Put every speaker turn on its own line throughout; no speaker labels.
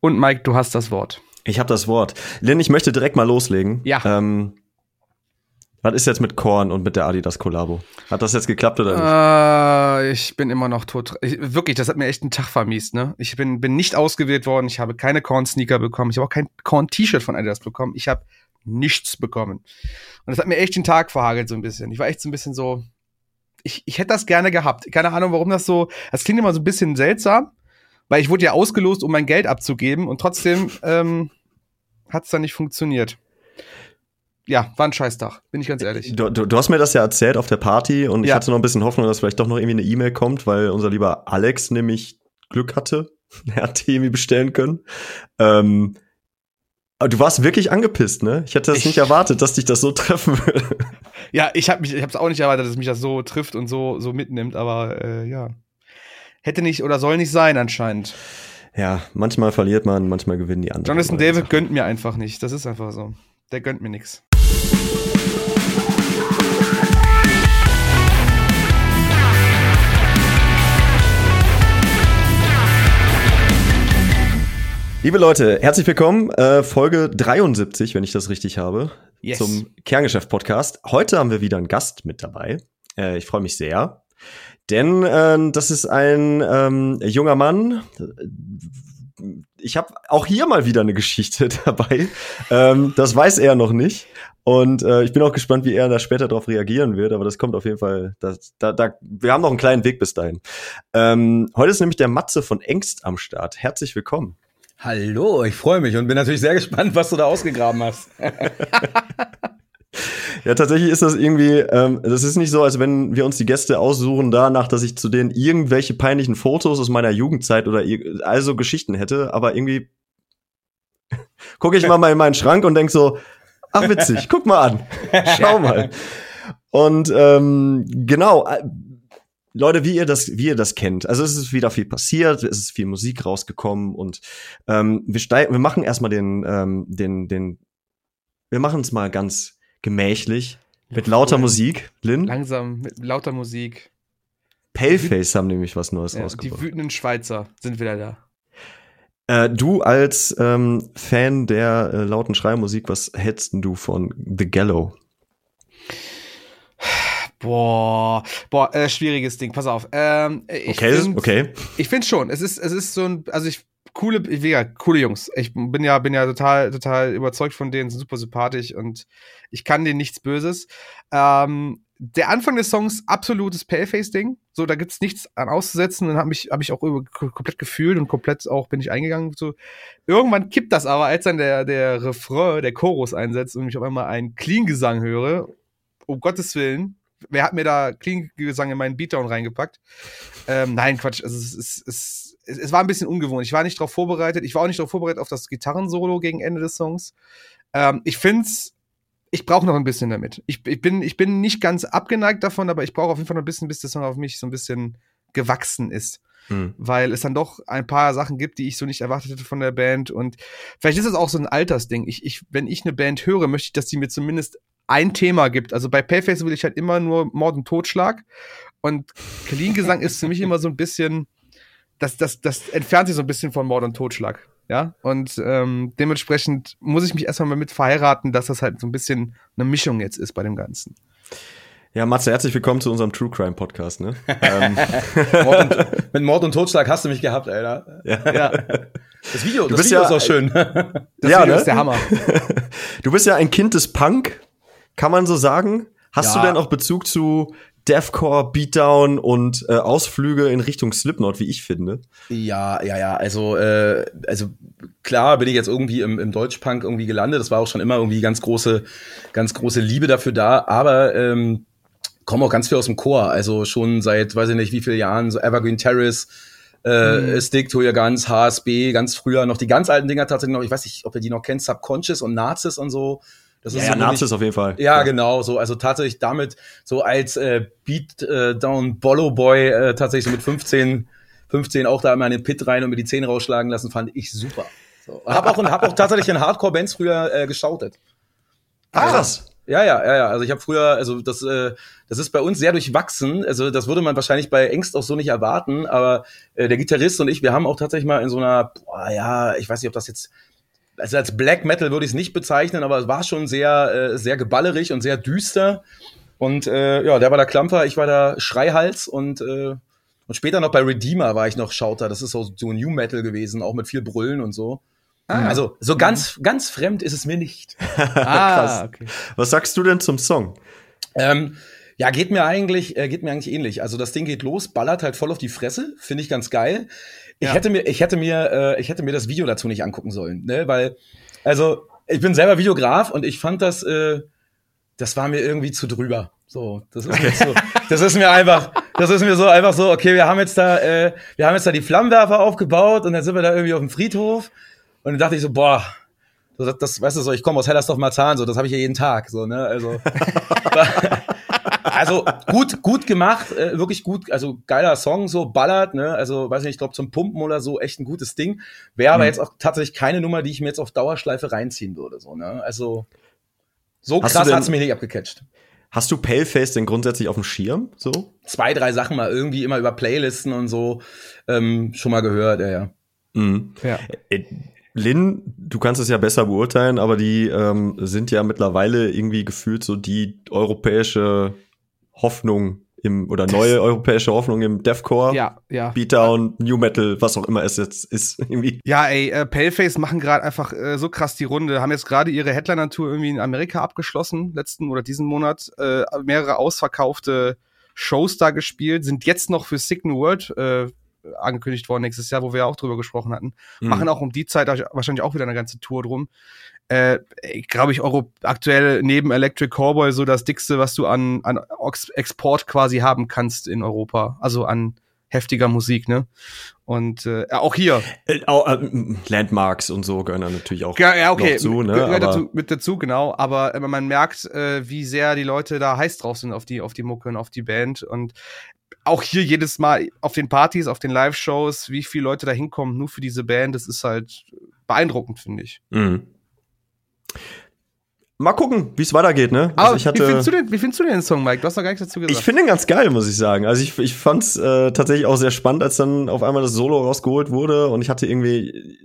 Und Mike, du hast das Wort.
Ich habe das Wort. Lynn, ich möchte direkt mal loslegen.
Ja.
Ähm, was ist jetzt mit Korn und mit der Adidas Kollabo? Hat das jetzt geklappt oder
nicht? Äh, ich bin immer noch tot. Ich, wirklich, das hat mir echt einen Tag vermiest. Ne? Ich bin, bin nicht ausgewählt worden. Ich habe keine Korn-Sneaker bekommen. Ich habe auch kein Korn-T-Shirt von Adidas bekommen. Ich habe nichts bekommen. Und das hat mir echt den Tag verhagelt so ein bisschen. Ich war echt so ein bisschen so. Ich, ich hätte das gerne gehabt. Keine Ahnung, warum das so. Das klingt immer so ein bisschen seltsam, weil ich wurde ja ausgelost, um mein Geld abzugeben und trotzdem ähm, hat es dann nicht funktioniert ja, war ein Scheißtag, bin ich ganz ehrlich.
Du, du, du, hast mir das ja erzählt auf der Party und ich hatte noch ein bisschen Hoffnung, dass vielleicht doch noch irgendwie eine E-Mail kommt, weil unser lieber Alex nämlich Glück hatte. Er hat die irgendwie bestellen können. Ähm, aber du warst wirklich angepisst, ne? Ich hätte das ich, nicht erwartet, dass dich das so treffen würde.
Ja, ich habe mich, ich habe es auch nicht erwartet, dass mich das so trifft und so so mitnimmt, aber äh, ja, hätte nicht oder soll nicht sein anscheinend.
Ja, manchmal verliert man, manchmal gewinnen die anderen.
Jonathan David gönnt mir einfach nicht. Das ist einfach so. Der gönnt mir nichts.
Liebe Leute, herzlich willkommen. Äh, Folge 73, wenn ich das richtig habe, yes. zum Kerngeschäft-Podcast. Heute haben wir wieder einen Gast mit dabei. Äh, ich freue mich sehr, denn äh, das ist ein ähm, junger Mann. Ich habe auch hier mal wieder eine Geschichte dabei. Ähm, das weiß er noch nicht. Und äh, ich bin auch gespannt, wie er da später darauf reagieren wird, aber das kommt auf jeden Fall. Das, da, da, wir haben noch einen kleinen Weg bis dahin. Ähm, heute ist nämlich der Matze von Engst am Start. Herzlich willkommen.
Hallo, ich freue mich und bin natürlich sehr gespannt, was du da ausgegraben hast.
ja, tatsächlich ist das irgendwie, ähm, das ist nicht so, als wenn wir uns die Gäste aussuchen danach, dass ich zu denen irgendwelche peinlichen Fotos aus meiner Jugendzeit oder also Geschichten hätte, aber irgendwie gucke ich mal mal in meinen Schrank und denk so, ach witzig, guck mal an, schau mal. Und ähm, genau, Leute, wie ihr das, wie ihr das kennt. Also es ist wieder viel passiert, es ist viel Musik rausgekommen und ähm, wir steigen, wir machen erstmal den, ähm, den, den, wir machen es mal ganz gemächlich mit lauter cool. Musik, Lynn.
Langsam mit lauter Musik.
Paleface haben nämlich was Neues
ja,
rausgebracht.
Die wütenden Schweizer sind wieder da.
Äh, du als ähm, Fan der äh, lauten Schreimusik, was hältst du von The Gallow?
Boah, boah, äh, schwieriges Ding. Pass auf. Ähm,
ich okay, find, okay.
Ich finde schon. Es ist, es ist so ein, also ich coole, ja, coole Jungs. Ich bin ja, bin ja total, total überzeugt von denen, sind super sympathisch und ich kann denen nichts Böses. Ähm, der Anfang des Songs absolutes Paleface-Ding. So, da gibt's nichts an auszusetzen. Dann habe ich, hab ich auch komplett gefühlt und komplett auch bin ich eingegangen. So. Irgendwann kippt das aber, als dann der, der Refrain, der Chorus einsetzt und ich auf einmal einen Clean-Gesang höre. Um Gottes Willen, wer hat mir da Clean-Gesang in meinen Beatdown reingepackt? Ähm, nein, Quatsch. Also es, es, es, es, es war ein bisschen ungewohnt. Ich war nicht darauf vorbereitet. Ich war auch nicht darauf vorbereitet auf das Gitarrensolo gegen Ende des Songs. Ähm, ich find's, ich brauche noch ein bisschen damit. Ich, ich, bin, ich bin nicht ganz abgeneigt davon, aber ich brauche auf jeden Fall noch ein bisschen, bis der Song auf mich so ein bisschen gewachsen ist. Hm. Weil es dann doch ein paar Sachen gibt, die ich so nicht erwartet hätte von der Band. Und vielleicht ist es auch so ein Altersding. Ich, ich, wenn ich eine Band höre, möchte ich, dass die mir zumindest ein Thema gibt. Also bei Payface will ich halt immer nur Mord und Totschlag. Und Clean-Gesang ist für mich immer so ein bisschen, das, das, das entfernt sich so ein bisschen von Mord und Totschlag. Ja, und ähm, dementsprechend muss ich mich erstmal mal mit verheiraten, dass das halt so ein bisschen eine Mischung jetzt ist bei dem Ganzen.
Ja, Matze, herzlich willkommen zu unserem True Crime Podcast, ne?
Mord und, mit Mord und Totschlag hast du mich gehabt, Alter. Ja. ja. Das Video,
du
das
Video
ja,
ist
auch schön.
Das ja, Video ne? ist der Hammer.
du bist ja ein Kind des Punk, kann man so sagen? Hast ja. du denn auch Bezug zu Deathcore, Beatdown und äh, Ausflüge in Richtung Slipknot, wie ich finde?
Ja, ja, ja. Also, äh, also klar bin ich jetzt irgendwie im, im Deutschpunk irgendwie gelandet. Das war auch schon immer irgendwie ganz große, ganz große Liebe dafür da. Aber ähm, komme auch ganz viel aus dem Chor. Also schon seit, weiß ich nicht, wie viele Jahren, so Evergreen Terrace, äh, mhm. Stick to Your Guns, HSB, ganz früher noch die ganz alten Dinger tatsächlich noch. Ich weiß nicht, ob ihr die noch kennt, Subconscious und Nazis und so.
Das ist ja, so ja Nazis auf jeden Fall.
Ja, ja, genau, so also tatsächlich damit so als äh, Beatdown äh, Bollo Boy äh, tatsächlich so mit 15 15 auch da immer in den Pit rein und mir die Zähne rausschlagen lassen, fand ich super. So. Hab auch hab auch tatsächlich in Hardcore Bands früher äh, geschautet.
Ach, krass.
Ja, ja, ja, ja. Also ich habe früher, also das, äh, das ist bei uns sehr durchwachsen. Also das würde man wahrscheinlich bei Engst auch so nicht erwarten. Aber äh, der Gitarrist und ich, wir haben auch tatsächlich mal in so einer, boah, ja, ich weiß nicht, ob das jetzt also als Black Metal würde ich es nicht bezeichnen, aber es war schon sehr, äh, sehr geballerig und sehr düster. Und äh, ja, der war der Klampfer, ich war der Schreihals und äh, und später noch bei Redeemer war ich noch Schauter. Das ist so, so New Metal gewesen, auch mit viel Brüllen und so. Ah, also so ganz, ganz fremd ist es mir nicht.
ah, okay. Was sagst du denn zum Song?
Ähm, ja, geht mir eigentlich, äh, geht mir eigentlich ähnlich. Also das Ding geht los, ballert halt voll auf die Fresse, finde ich ganz geil. Ich ja. hätte mir, ich hätte mir, äh, ich hätte mir das Video dazu nicht angucken sollen, ne, weil, also ich bin selber Videograf und ich fand das, äh, das war mir irgendwie zu drüber. So, das ist mir so, das ist mir einfach, das ist mir so einfach so, okay, wir haben jetzt da, äh, wir haben jetzt da die Flammenwerfer aufgebaut und dann sind wir da irgendwie auf dem Friedhof und dann dachte ich so, boah, das, das weißt du so, ich komme aus Hellersdorf-Marzahn, so, das habe ich ja jeden Tag, so, ne, also, also gut, gut gemacht, äh, wirklich gut, also geiler Song, so ballert, ne, also weiß nicht, ich glaube zum Pumpen oder so, echt ein gutes Ding, wäre aber mhm. jetzt auch tatsächlich keine Nummer, die ich mir jetzt auf Dauerschleife reinziehen würde, so, ne, also so Hast krass hat's mir nicht abgecatcht.
Hast du Paleface denn grundsätzlich auf dem Schirm? So?
Zwei, drei Sachen mal irgendwie immer über Playlisten und so ähm, schon mal gehört, ja, ja.
Mhm. ja. Äh, Lin, du kannst es ja besser beurteilen, aber die ähm, sind ja mittlerweile irgendwie gefühlt so die europäische Hoffnung im oder neue europäische Hoffnung im Deathcore,
ja, ja.
Beatdown, New Metal, was auch immer es jetzt ist irgendwie.
Ja, ey, äh, Paleface machen gerade einfach äh, so krass die Runde, haben jetzt gerade ihre Headliner-Tour irgendwie in Amerika abgeschlossen, letzten oder diesen Monat, äh, mehrere ausverkaufte Shows da gespielt, sind jetzt noch für Sick New World äh, angekündigt worden nächstes Jahr, wo wir ja auch drüber gesprochen hatten. Mhm. Machen auch um die Zeit wahrscheinlich auch wieder eine ganze Tour drum äh, glaube ich, Euro aktuell neben Electric Cowboy so das dickste, was du an, an Export quasi haben kannst in Europa. Also an heftiger Musik, ne? Und äh, auch hier.
Äh, äh, Landmarks und so gehören natürlich auch
ja, ja, okay.
zu, ne?
Gehört dazu, mit dazu, genau. Aber äh, man merkt, äh, wie sehr die Leute da heiß drauf sind auf die, auf die Mucke und auf die Band. Und auch hier jedes Mal auf den Partys, auf den Live-Shows, wie viele Leute da hinkommen, nur für diese Band, das ist halt beeindruckend, finde ich.
Mhm. Mal gucken, wie es weitergeht, ne?
Also ich hatte, wie, findest du den, wie findest du den Song, Mike? Du hast doch gar nichts dazu gesagt.
Ich finde ihn ganz geil, muss ich sagen. Also ich, ich fand es äh, tatsächlich auch sehr spannend, als dann auf einmal das Solo rausgeholt wurde und ich hatte irgendwie,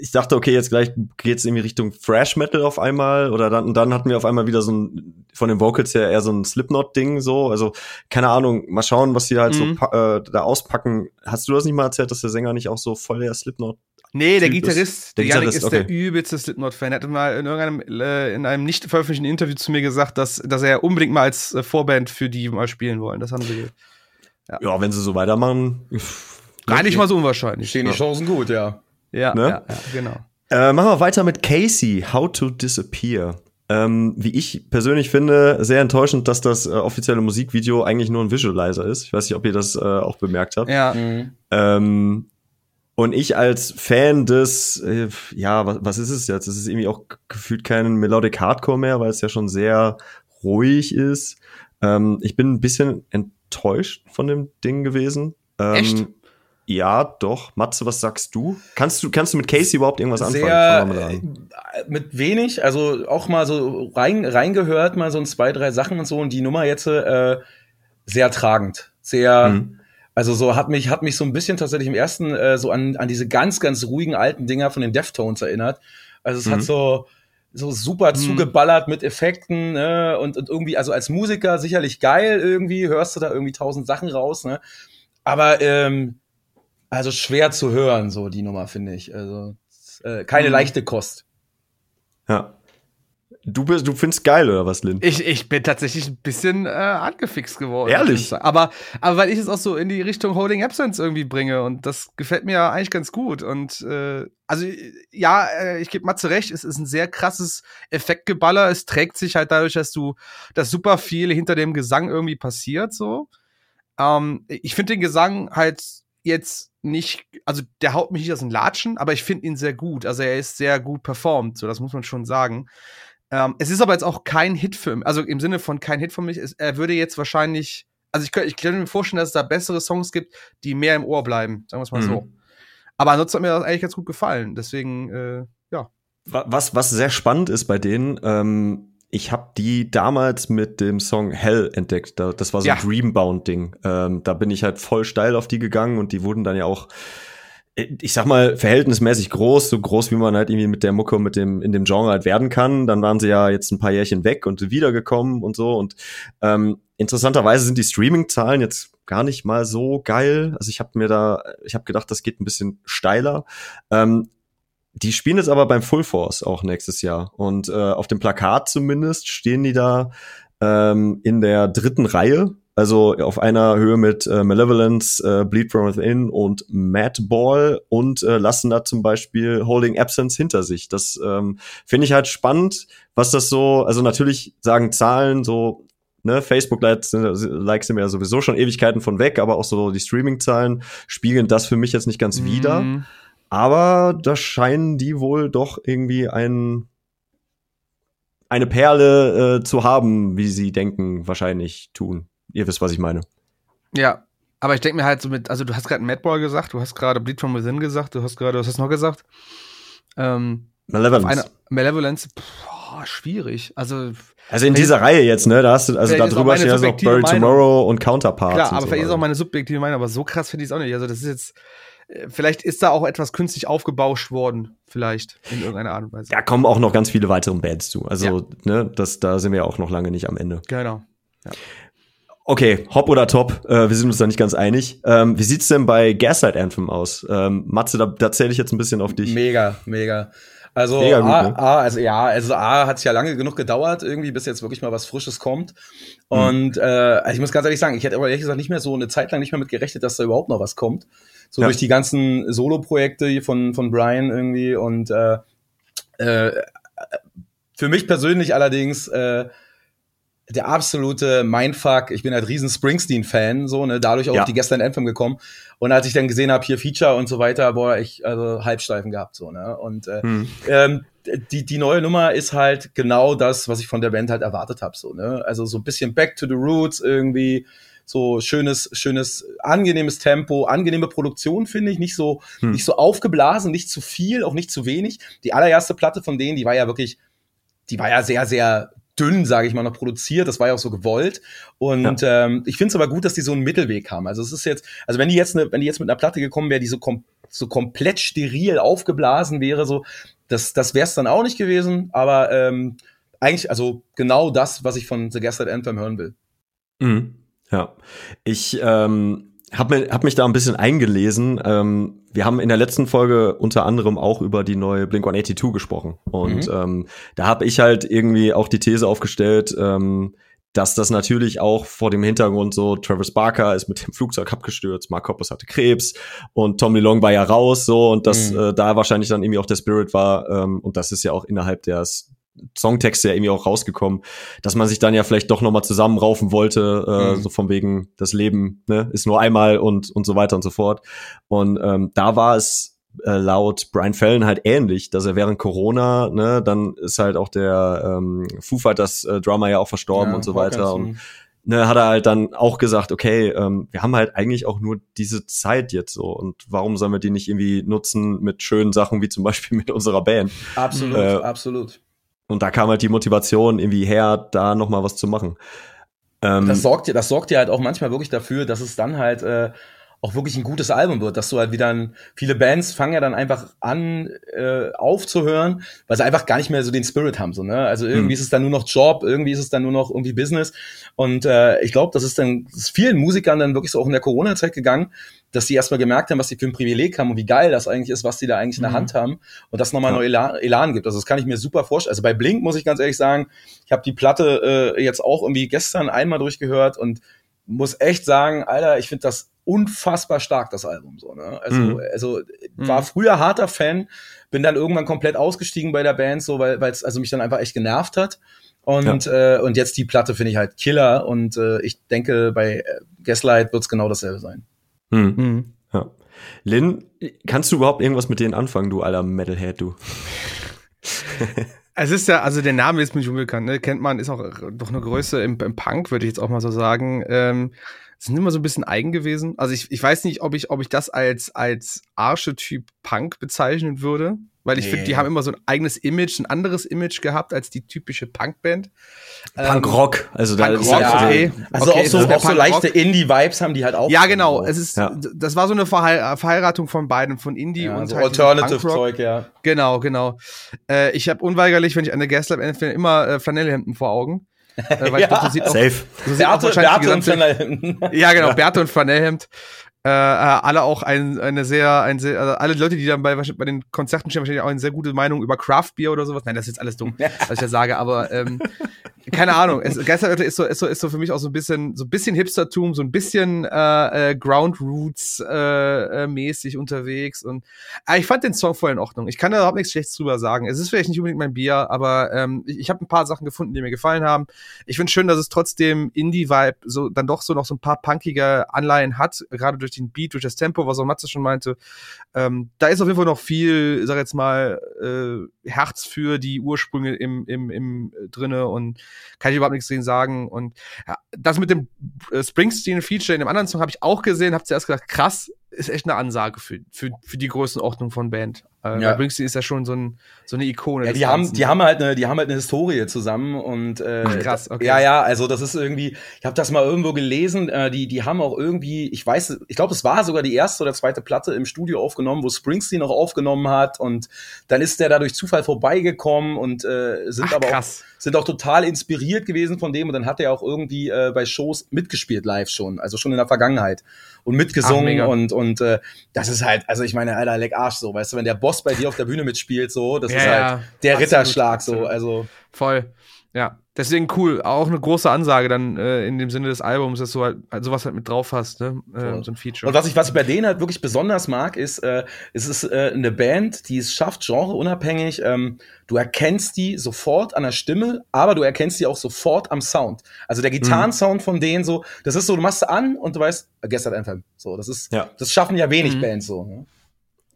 ich dachte, okay, jetzt gleich geht's irgendwie Richtung Thrash Metal auf einmal oder dann, dann hatten wir auf einmal wieder so ein, von den Vocals her eher so ein Slipknot-Ding so. Also keine Ahnung, mal schauen, was sie halt mhm. so äh, da auspacken. Hast du das nicht mal erzählt, dass der Sänger nicht auch so voll der Slipknot
Nee, der Gitarrist, der Janik ist okay. der übelste Slipknot-Fan. Er hat mal in irgendeinem, äh, in einem nicht veröffentlichten Interview zu mir gesagt, dass, dass er unbedingt mal als äh, Vorband für die mal spielen wollen. Das haben sie.
Ja, ja wenn sie so weitermachen.
Gar nicht mal so unwahrscheinlich.
Stehen die Chancen gut,
ja. Ja, ne? ja, ja, genau.
Äh, machen wir weiter mit Casey, How to Disappear. Ähm, wie ich persönlich finde, sehr enttäuschend, dass das äh, offizielle Musikvideo eigentlich nur ein Visualizer ist. Ich weiß nicht, ob ihr das äh, auch bemerkt habt.
Ja.
Mhm. Ähm, und ich als Fan des, äh, ja, was, was ist es jetzt? Es ist irgendwie auch gefühlt kein Melodic Hardcore mehr, weil es ja schon sehr ruhig ist. Ähm, ich bin ein bisschen enttäuscht von dem Ding gewesen. Ähm,
Echt?
Ja, doch. Matze, was sagst du? Kannst du, kannst du mit Casey überhaupt irgendwas anfangen?
Sehr, äh, mit wenig, also auch mal so rein, reingehört, mal so ein zwei, drei Sachen und so und die Nummer jetzt äh, sehr tragend. Sehr, mhm also so hat mich, hat mich so ein bisschen tatsächlich im ersten äh, so an, an diese ganz, ganz ruhigen alten Dinger von den Deftones erinnert. Also es mhm. hat so, so super mhm. zugeballert mit Effekten ne? und, und irgendwie, also als Musiker sicherlich geil irgendwie, hörst du da irgendwie tausend Sachen raus, ne? Aber ähm, also schwer zu hören, so die Nummer, finde ich. Also äh, keine mhm. leichte Kost.
Ja. Du bist, du findest geil oder was, Lynn?
Ich, ich bin tatsächlich ein bisschen äh, angefixt geworden.
Ehrlich?
Aber, aber weil ich es auch so in die Richtung Holding Absence irgendwie bringe und das gefällt mir ja eigentlich ganz gut. Und äh, also ja, äh, ich gebe Matze recht, es ist ein sehr krasses Effektgeballer. Es trägt sich halt dadurch, dass du, dass super viel hinter dem Gesang irgendwie passiert. So. Ähm, ich finde den Gesang halt jetzt nicht, also der haut mich nicht aus den Latschen, aber ich finde ihn sehr gut. Also er ist sehr gut performt, so das muss man schon sagen. Ähm, es ist aber jetzt auch kein Hit für mich, also im Sinne von kein Hit für mich. Es, er würde jetzt wahrscheinlich, also ich, könnte, ich könnte mir vorstellen, dass es da bessere Songs gibt, die mehr im Ohr bleiben, sagen wir es mal mhm. so. Aber ansonsten hat mir das eigentlich ganz gut gefallen. Deswegen, äh, ja.
Was, was sehr spannend ist bei denen, ähm, ich habe die damals mit dem Song Hell entdeckt. Das war so
Ja.
ein Dreambound-Ding. Ähm, da bin ich halt voll steil auf die gegangen und die wurden dann ja auch, ich sag mal, verhältnismäßig groß, so groß, wie man halt irgendwie mit der Mucke, mit dem, in dem Genre halt werden kann. Dann waren sie ja jetzt ein paar Jährchen weg und wiedergekommen und so. Und ähm, interessanterweise sind die Streaming-Zahlen jetzt gar nicht mal so geil. Also ich habe mir da, ich habe gedacht, das geht ein bisschen steiler. Ähm, die spielen jetzt aber beim Full Force auch nächstes Jahr. Und äh, auf dem Plakat zumindest stehen die da ähm, in der dritten Reihe. Also auf einer Höhe mit äh, Malevolence, äh, Bleed From Within und Madball und äh, lassen da zum Beispiel Holding Absence hinter sich. Das ähm, finde ich halt spannend, was das so, also natürlich sagen Zahlen so, ne, Facebook-Likes Likes sind mir ja sowieso schon Ewigkeiten von weg, aber auch so die Streaming-Zahlen spiegeln das für mich jetzt nicht ganz wider.
Mhm.
Aber da scheinen die wohl doch irgendwie ein, eine Perle äh, zu haben, wie sie denken, wahrscheinlich tun. Ihr wisst, was ich meine.
Ja, aber ich denke mir halt so mit, also du hast gerade Madball gesagt, du hast gerade Bleed from Within gesagt, du hast gerade, was hast du noch gesagt? Ähm,
Malevolence.
Malevolence, boah, schwierig. Also
also in dieser Reihe jetzt, ne? Da hast du, also da
ist
drüber stehen ja noch
Meinung.
Tomorrow und Counterparts.
klar,
und
aber
so
vielleicht ist
weiter.
auch meine subjektive Meinung, aber so krass finde ich es auch nicht. Also das ist jetzt, äh, vielleicht ist da auch etwas künstlich aufgebauscht worden, vielleicht in irgendeiner Art und Weise.
Da kommen auch noch ganz viele weitere Bands zu. Also, ne, das, da sind wir ja auch noch lange nicht am Ende.
Genau.
Okay, Hop oder Top, äh, wir sind uns da nicht ganz einig. Ähm, wie sieht's denn bei Gaslight Anthem aus? Ähm, Matze, da, da zähle ich jetzt ein bisschen auf dich.
Mega, mega. Also,
Mega gut,
A,
ne?
A, also ja, also A hat es ja lange genug gedauert, irgendwie, bis jetzt wirklich mal was Frisches kommt.
Mhm.
Und äh, also ich muss ganz ehrlich sagen, ich hätte aber ehrlich gesagt nicht mehr so eine Zeit lang nicht mehr mit gerechnet, dass da überhaupt noch was kommt. So
Ja.
durch die ganzen Solo-Projekte hier von, von Brian irgendwie und äh, äh, für mich persönlich allerdings äh, der absolute Mindfuck. Ich bin halt riesen Springsteen-Fan, so, ne, dadurch auch
Ja.
auf die gestern Anthem gekommen. Und als ich dann gesehen habe, hier Feature und so weiter, boah, ich, also Halbsteifen gehabt, so, ne. Und äh,
Hm.
ähm, die, die neue Nummer ist halt genau das, was ich von der Band halt erwartet habe, so, ne. Also so ein bisschen back to the roots irgendwie. So schönes, schönes, angenehmes Tempo, angenehme Produktion, finde ich. Nicht so,
Hm.
nicht so aufgeblasen, nicht zu viel, auch nicht zu wenig. Die allererste Platte von denen, die war ja wirklich, die war ja sehr, sehr dünn, sage ich mal, noch produziert. Das war ja auch so gewollt. Und ähm, ich finde es aber gut, dass die so einen Mittelweg haben. Also es ist jetzt, also wenn die jetzt, ne, wenn die jetzt mit einer Platte gekommen wäre, die so, kom so komplett steril aufgeblasen wäre, so, das, das wäre es dann auch nicht gewesen. Aber ähm, eigentlich, also genau das, was ich von The Gaslight Anthem hören will.
Mhm. Ja, ich ähm, habe hab mich da ein bisschen eingelesen. Ähm, wir haben in der letzten Folge unter anderem auch über die neue Blink 182 gesprochen. Und
Mhm.
ähm, da habe ich halt irgendwie auch die These aufgestellt, ähm, dass das natürlich auch vor dem Hintergrund so, Travis Barker ist mit dem Flugzeug abgestürzt, Mark Hoppus hatte Krebs und Tom DeLong war ja raus so und dass
Mhm.
äh, da wahrscheinlich dann irgendwie auch der Spirit war ähm, und das ist ja auch innerhalb der Songtexte ja irgendwie auch rausgekommen, dass man sich dann ja vielleicht doch nochmal zusammenraufen wollte, äh,
Mhm.
so von wegen, das Leben ne, ist nur einmal und, und so weiter und so fort. Und ähm, da war es äh, laut Brian Fallon halt ähnlich, dass er während Corona, ne, dann ist halt auch der ähm, Foo Fighters äh, Drummer ja auch verstorben
Ja,
und so weiter. Und ne, hat er halt dann auch gesagt, okay, ähm, wir haben halt eigentlich auch nur diese Zeit jetzt so und warum sollen wir die nicht irgendwie nutzen mit schönen Sachen wie zum Beispiel mit unserer Band?
Absolut,
Äh,
absolut.
Und da kam halt die Motivation irgendwie her, da noch mal was zu machen. Ähm,
das sorgt ja, das sorgt ja halt auch manchmal wirklich dafür, dass es dann halt äh, auch wirklich ein gutes Album wird, dass du halt wieder ein, viele Bands fangen ja dann einfach an äh, aufzuhören, weil sie einfach gar nicht mehr so den Spirit haben, so ne? Also irgendwie
Hm.
ist es dann nur noch Job, irgendwie ist es dann nur noch irgendwie Business und äh, ich glaube, das ist dann das ist vielen Musikern dann wirklich so auch in der Corona-Zeit gegangen, dass sie erstmal gemerkt haben, was sie für ein Privileg haben und wie geil das eigentlich ist, was die da eigentlich in der
Mhm.
Hand haben und das nochmal
Ja.
neu Elan, Elan gibt. Also das kann ich mir super vorstellen. Also bei Blink muss ich ganz ehrlich sagen, ich habe die Platte äh, jetzt auch irgendwie gestern einmal durchgehört und muss echt sagen, Alter, ich finde das unfassbar stark, das Album. So, ne? Also,
Mhm.
also
Mhm.
war früher harter Fan, bin dann irgendwann komplett ausgestiegen bei der Band, so, weil es also mich dann einfach echt genervt hat. Und, äh, und jetzt die Platte finde ich halt Killer und äh, ich denke, bei äh, Gaslight wird es genau dasselbe sein.
hm,
Mhm.
ja. Lynn, kannst du überhaupt irgendwas mit denen anfangen, du alter Metalhead, du?
Es ist ja, also der Name ist mir schon unbekannt, ne? Kennt man, ist auch doch eine Größe im, im Punk, würde ich jetzt auch mal so sagen. Ähm, sind immer so ein bisschen eigen gewesen. Also ich, ich weiß nicht, ob ich, ob ich das als, als Archetyp Punk bezeichnen würde. Weil ich finde, die
Nee.
haben immer so ein eigenes Image, ein anderes Image gehabt als die typische Punkband. Ähm,
Punkrock, also da
Punkrock,
ist ja,
okay.
Also
Okay,
auch so, auch so leichte Indie-Vibes haben die halt auch.
Ja, genau. Es ist,
Ja.
das war so eine Verheir Verheiratung von beiden, von Indie
ja,
und
so
halt.
Alternative-Zeug, ja.
Genau, genau. Äh, ich habe unweigerlich, wenn ich an der Gaslight empfehle, immer äh, Flanellhemden vor Augen. Äh, weil ich
Ja.
glaube, das sieht auch,
safe.
so sieht auch wahrscheinlich die
Beate und
gesamte,
Flanell.
Ja, genau, Bärte und Flanellhemd. Äh, äh, alle auch ein, eine sehr, ein sehr, also alle Leute, die dann bei, bei den Konzerten stehen, wahrscheinlich auch eine sehr gute Meinung über Craft Beer oder sowas. Nein, das ist jetzt alles dumm, was ich da sage, aber ähm, keine Ahnung. Es, ist so, ist so, ist so für mich auch so ein bisschen, so ein bisschen Hipstertum, so ein bisschen äh, äh, Ground Roots äh, äh, mäßig unterwegs und äh, ich fand den Song voll in Ordnung. Ich kann da überhaupt nichts Schlechtes drüber sagen. Es ist vielleicht nicht unbedingt mein Bier, aber ähm, ich, ich habe ein paar Sachen gefunden, die mir gefallen haben. Ich finde schön, dass es trotzdem Indie-Vibe so dann doch so noch so ein paar punkige Anleihen hat, gerade durch den Beat, durch das Tempo, was auch Matze schon meinte. Ähm, da ist auf jeden Fall noch viel, sag jetzt mal, äh, Herz für die Ursprünge im, im, im äh, drinne und kann ich überhaupt nichts gegen sagen. Und ja, das mit dem äh, Springsteen-Feature in dem anderen Song habe ich auch gesehen, habe zuerst gedacht, krass, ist echt eine Ansage für, für, für die Größenordnung von Band. Äh,
Ja.
Springsteen ist ja schon so, ein, so eine Ikone.
Ja, die haben, die haben halt eine, die haben halt eine Historie zusammen und äh,
Ach, krass, okay.
ja, ja, also das ist irgendwie, ich habe das mal irgendwo gelesen, äh, die, die haben auch irgendwie, ich weiß, ich glaube, es war sogar die erste oder zweite Platte im Studio aufgenommen, wo Springsteen auch aufgenommen hat und dann ist der da durch Zufall vorbeigekommen und äh, sind
Ach,
aber auch,
krass.
sind auch total inspiriert gewesen von dem und dann hat er auch irgendwie äh, bei Shows mitgespielt live schon, also schon in der Vergangenheit und
Ach,
mitgesungen
mega.
und und äh, das ist halt, also ich meine, alter leck Arsch so, weißt du, wenn der Boss bei dir auf der Bühne mitspielt so, das
Ja,
ist
ja,
halt der
absolut,
Ritterschlag so, also
Voll. Ja. Deswegen cool. Auch eine große Ansage dann äh, in dem Sinne des Albums, dass du halt, halt sowas halt mit drauf hast, ne? Äh, so ein Feature.
Und was ich, was ich bei denen halt wirklich besonders mag, ist, äh, es ist äh, eine Band, die es schafft, genreunabhängig. Ähm, du erkennst die sofort an der Stimme, aber du erkennst die auch sofort am Sound. Also der Gitarrensound von denen so, das ist so, du machst sie an und du weißt, gestern Anthem. So, das ist,
Ja.
das schaffen ja wenig
Mhm.
Bands so. Ne?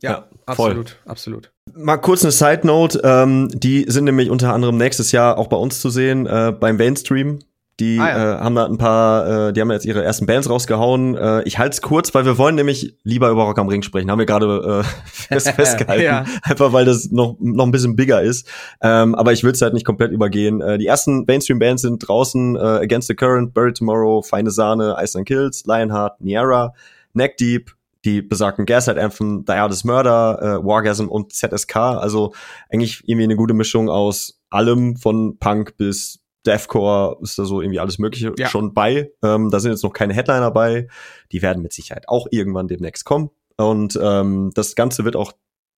Ja,
ja, voll.
absolut, absolut.
Mal kurz eine Side Note, ähm, die sind nämlich unter anderem nächstes Jahr auch bei uns zu sehen, äh, beim Mainstream. Die
Ah, ja.
äh, haben da ein paar, äh, die haben jetzt ihre ersten Bands rausgehauen. Äh, ich halte es kurz, weil wir wollen nämlich lieber über Rock am Ring sprechen. Haben wir gerade äh, fest, festgehalten.
Ja.
Einfach weil das noch, noch ein bisschen bigger ist. Ähm, aber ich will es halt nicht komplett übergehen. Äh, die ersten Mainstream-Bands sind draußen äh, Against the Current, Buried Tomorrow, Feine Sahne, Ice and Kills, Lionheart, Niera, Neck Deep, die besagten Gaslight Anthem, Die Hardest Murder, äh, Wargasm und ZSK. Also eigentlich irgendwie eine gute Mischung aus allem von Punk bis Deathcore ist da so irgendwie alles Mögliche
Ja.
schon bei. Ähm, da sind jetzt noch keine Headliner bei. Die werden mit Sicherheit auch irgendwann demnächst kommen. Und ähm, das Ganze wird auch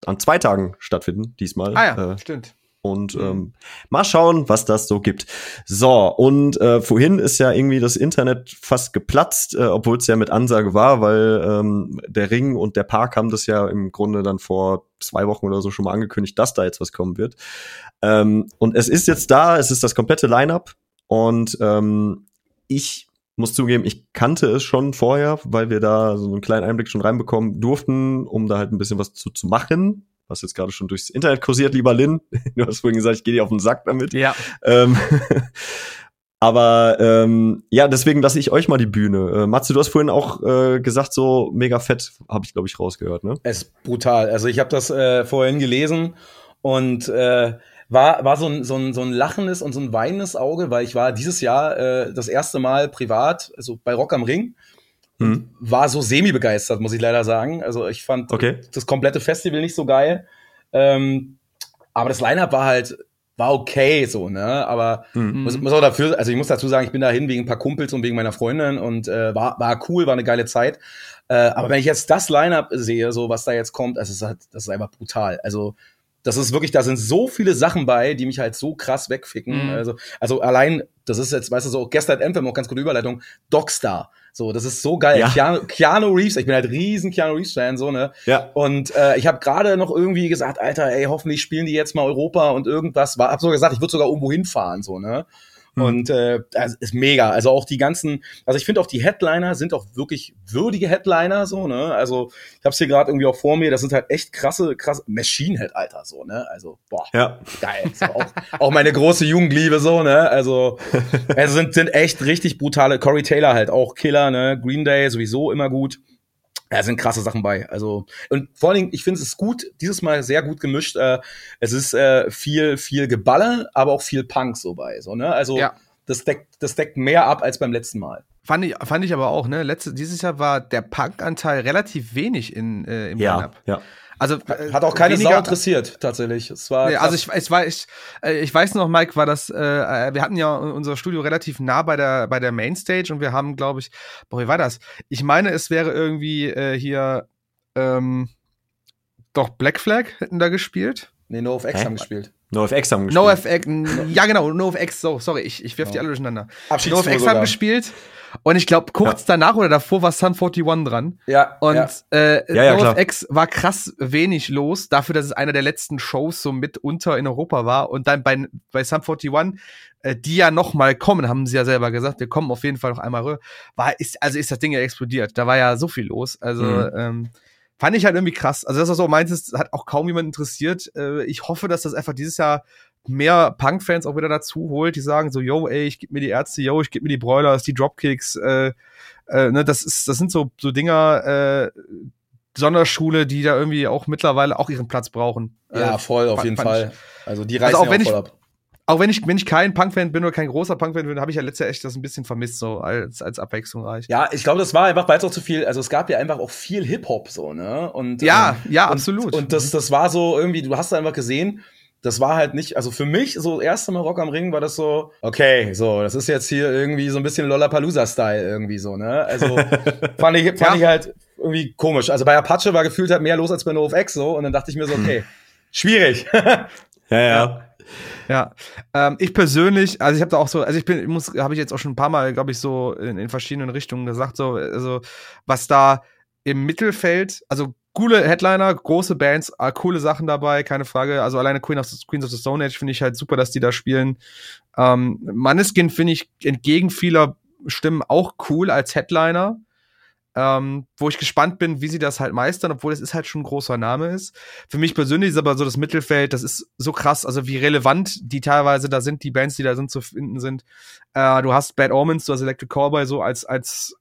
an zwei Tagen stattfinden, diesmal.
Ah ja,
Äh,
stimmt.
Und
Mhm.
ähm, mal schauen, was das so gibt. So, und äh, vorhin ist ja irgendwie das Internet fast geplatzt, äh, obwohl es ja mit Ansage war, weil ähm, der Ring und der Park haben das ja im Grunde dann vor zwei Wochen oder so schon mal angekündigt, dass da jetzt was kommen wird. Ähm, und es ist jetzt da, es ist das komplette Line-up und ähm, ich muss zugeben, ich kannte es schon vorher, weil wir da so einen kleinen Einblick schon reinbekommen durften, um da halt ein bisschen was zu, zu machen. Was jetzt gerade schon durchs Internet kursiert, lieber Lin. Du hast vorhin gesagt, ich gehe dir auf den Sack damit.
Ja.
Ähm, aber ähm, ja, deswegen lasse ich euch mal die Bühne. Äh, Matze, du hast vorhin auch äh, gesagt, so mega fett, habe ich, glaube ich, rausgehört, ne?
Es ist brutal. Also ich habe das äh, vorhin gelesen und äh, war, war so, ein, so, ein, so ein lachendes und so ein weinendes Auge, weil ich war dieses Jahr äh, das erste Mal privat, also bei Rock am Ring,
Hm.
war so semi-begeistert, muss ich leider sagen. Also ich fand
Okay.
das komplette Festival nicht so geil. Ähm, aber das Line-Up war halt, war okay so, ne? Aber
Hm.
muss, muss auch dafür, also ich muss dazu sagen, ich bin dahin wegen ein paar Kumpels und wegen meiner Freundin und äh, war, war cool, war eine geile Zeit. Äh, aber wenn ich jetzt das Line-Up sehe, so was da jetzt kommt, das ist halt, das ist einfach brutal. Also das ist wirklich, da sind so viele Sachen bei, die mich halt so krass wegficken.
Mhm.
Also, also allein, das ist jetzt, weißt du, so gestern Anthem, auch ganz gute Überleitung, Dogstar. So, das ist so geil.
Ja.
Keanu, Keanu Reeves, ich bin halt riesen Keanu Reeves-Fan, so, ne?
Ja.
Und äh, ich habe gerade noch irgendwie gesagt, Alter, ey, hoffentlich spielen die jetzt mal Europa und irgendwas. War, hab sogar gesagt, ich würde sogar irgendwo hinfahren, so, ne?
Mhm.
Und äh, das ist mega. Also auch die ganzen, also ich finde auch die Headliner sind auch wirklich würdige Headliner, so, ne? Also ich habe es hier gerade irgendwie auch vor mir, das sind halt echt krasse, krasse Machine Head, Alter, so, ne? Also, boah,
Ja.
geil. So, auch, auch meine große Jugendliebe, so, ne? Also, es sind, sind echt richtig brutale. Corey Taylor halt auch Killer, ne? Green Day sowieso immer gut. Ja, sind krasse Sachen bei. Also, und vor allen Dingen, ich finde es ist gut, dieses Mal sehr gut gemischt. Äh, es ist äh, viel, viel Geballer, aber auch viel Punk so bei. So, ne? Also,
Ja.
das, deckt, das deckt mehr ab als beim letzten Mal.
Fand ich, fand ich aber auch, ne? Letzte, dieses Jahr war der Punk-Anteil relativ wenig in, äh, im
Ja,
Line-Up.
ja.
Also, äh,
Hat auch keine
weniger-
Sau interessiert, tatsächlich. Es war
Nee, also ich, ich, weiß, ich, äh, ich weiß noch, Mike, war das, äh, äh, wir hatten ja unser Studio relativ nah bei der, bei der Mainstage und wir haben, glaube ich, boah, wie war das? Ich meine, es wäre irgendwie äh, hier, ähm, doch Black Flag hätten da gespielt.
nee, No of X
Hä?
haben gespielt.
NoFX haben gespielt.
NoFX, ja genau, NoFX, so, sorry, ich, ich werf die
Ja.
alle durcheinander. NoFX haben gespielt und ich glaube, kurz danach oder davor war Sun 41 dran.
Ja,
Und
ja.
äh,
Ja, ja, klar.
NoFX war krass wenig los, dafür, dass es einer der letzten Shows so mitunter in Europa war. Und dann bei, bei Sum 41, äh, die ja noch mal kommen, haben sie ja selber gesagt, wir kommen auf jeden Fall noch einmal rüber. War, ist, also ist das Ding ja explodiert. Da war ja so viel los. Also,
Mhm.
ähm, fand ich halt irgendwie krass. Also, das, was du auch meintest, hat auch kaum jemand interessiert. Äh, ich hoffe, dass das einfach dieses Jahr mehr Punk-Fans auch wieder dazu holt, die sagen so, yo, ey, ich geb mir die Ärzte, yo, ich geb mir die Broilers, die Dropkicks, äh, äh, ne, das ist, das sind so, so Dinger, äh, Sonderschule, die da irgendwie auch mittlerweile auch ihren Platz brauchen.
ja,
Äh,
voll, auf jeden Fall. Also die reißen
Also auch
ja
wenn
auch
ich-
voll ab.
Auch wenn ich, wenn ich kein Punk-Fan bin oder kein großer Punk-Fan bin, habe ich ja letztes Jahr echt das ein bisschen vermisst, so als, als abwechslungsreich.
Ja, ich glaube, das war einfach, weil es auch zu viel, also es gab ja einfach auch viel Hip-Hop so, ne? Und,
Ja,
ähm,
ja,
und,
absolut.
Und das, das war so irgendwie, du hast da einfach gesehen, das war halt nicht, also für mich, so das erste Mal Rock am Ring war das so, okay, so, das ist jetzt hier irgendwie so ein bisschen Lollapalooza-Style irgendwie so, ne? Also fand ich, fand
Ja.
ich halt irgendwie komisch. Also bei Apache war gefühlt halt mehr los als bei NoFX so und dann dachte ich mir so, okay, schwierig.
Ja, ja.
Ja, ähm, ich persönlich, also ich habe da auch so, also ich bin, muss, habe ich jetzt auch schon ein paar Mal, glaube ich, so in, in verschiedenen Richtungen gesagt, so, also was da im Mittelfeld, also coole Headliner, große Bands, äh, coole Sachen dabei, keine Frage. Also alleine Queen of Queens of the Stone Age finde ich halt super, dass die da spielen. Ähm, Manneskin finde ich entgegen vieler Stimmen auch cool als Headliner. Ähm, wo ich gespannt bin, wie sie das halt meistern, obwohl es ist halt schon ein großer Name ist. Für mich persönlich ist aber so das Mittelfeld, das ist so krass, also wie relevant die teilweise da sind, die Bands, die da sind, zu finden sind. Äh, du hast Bad Omens, du hast Electric Callboy so als, als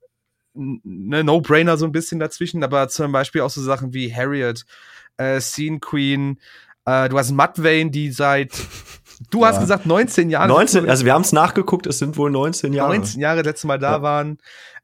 ne, No-Brainer so ein bisschen dazwischen, aber zum Beispiel auch so Sachen wie Harriet, äh, Scene Queen, äh, du hast Mudvayne, die seit, du hast
Ja.
gesagt, 19 Jahren
19, also wir haben es nachgeguckt, es sind wohl 19 Jahre.
19 Jahre das letzte Mal da
Ja.
waren.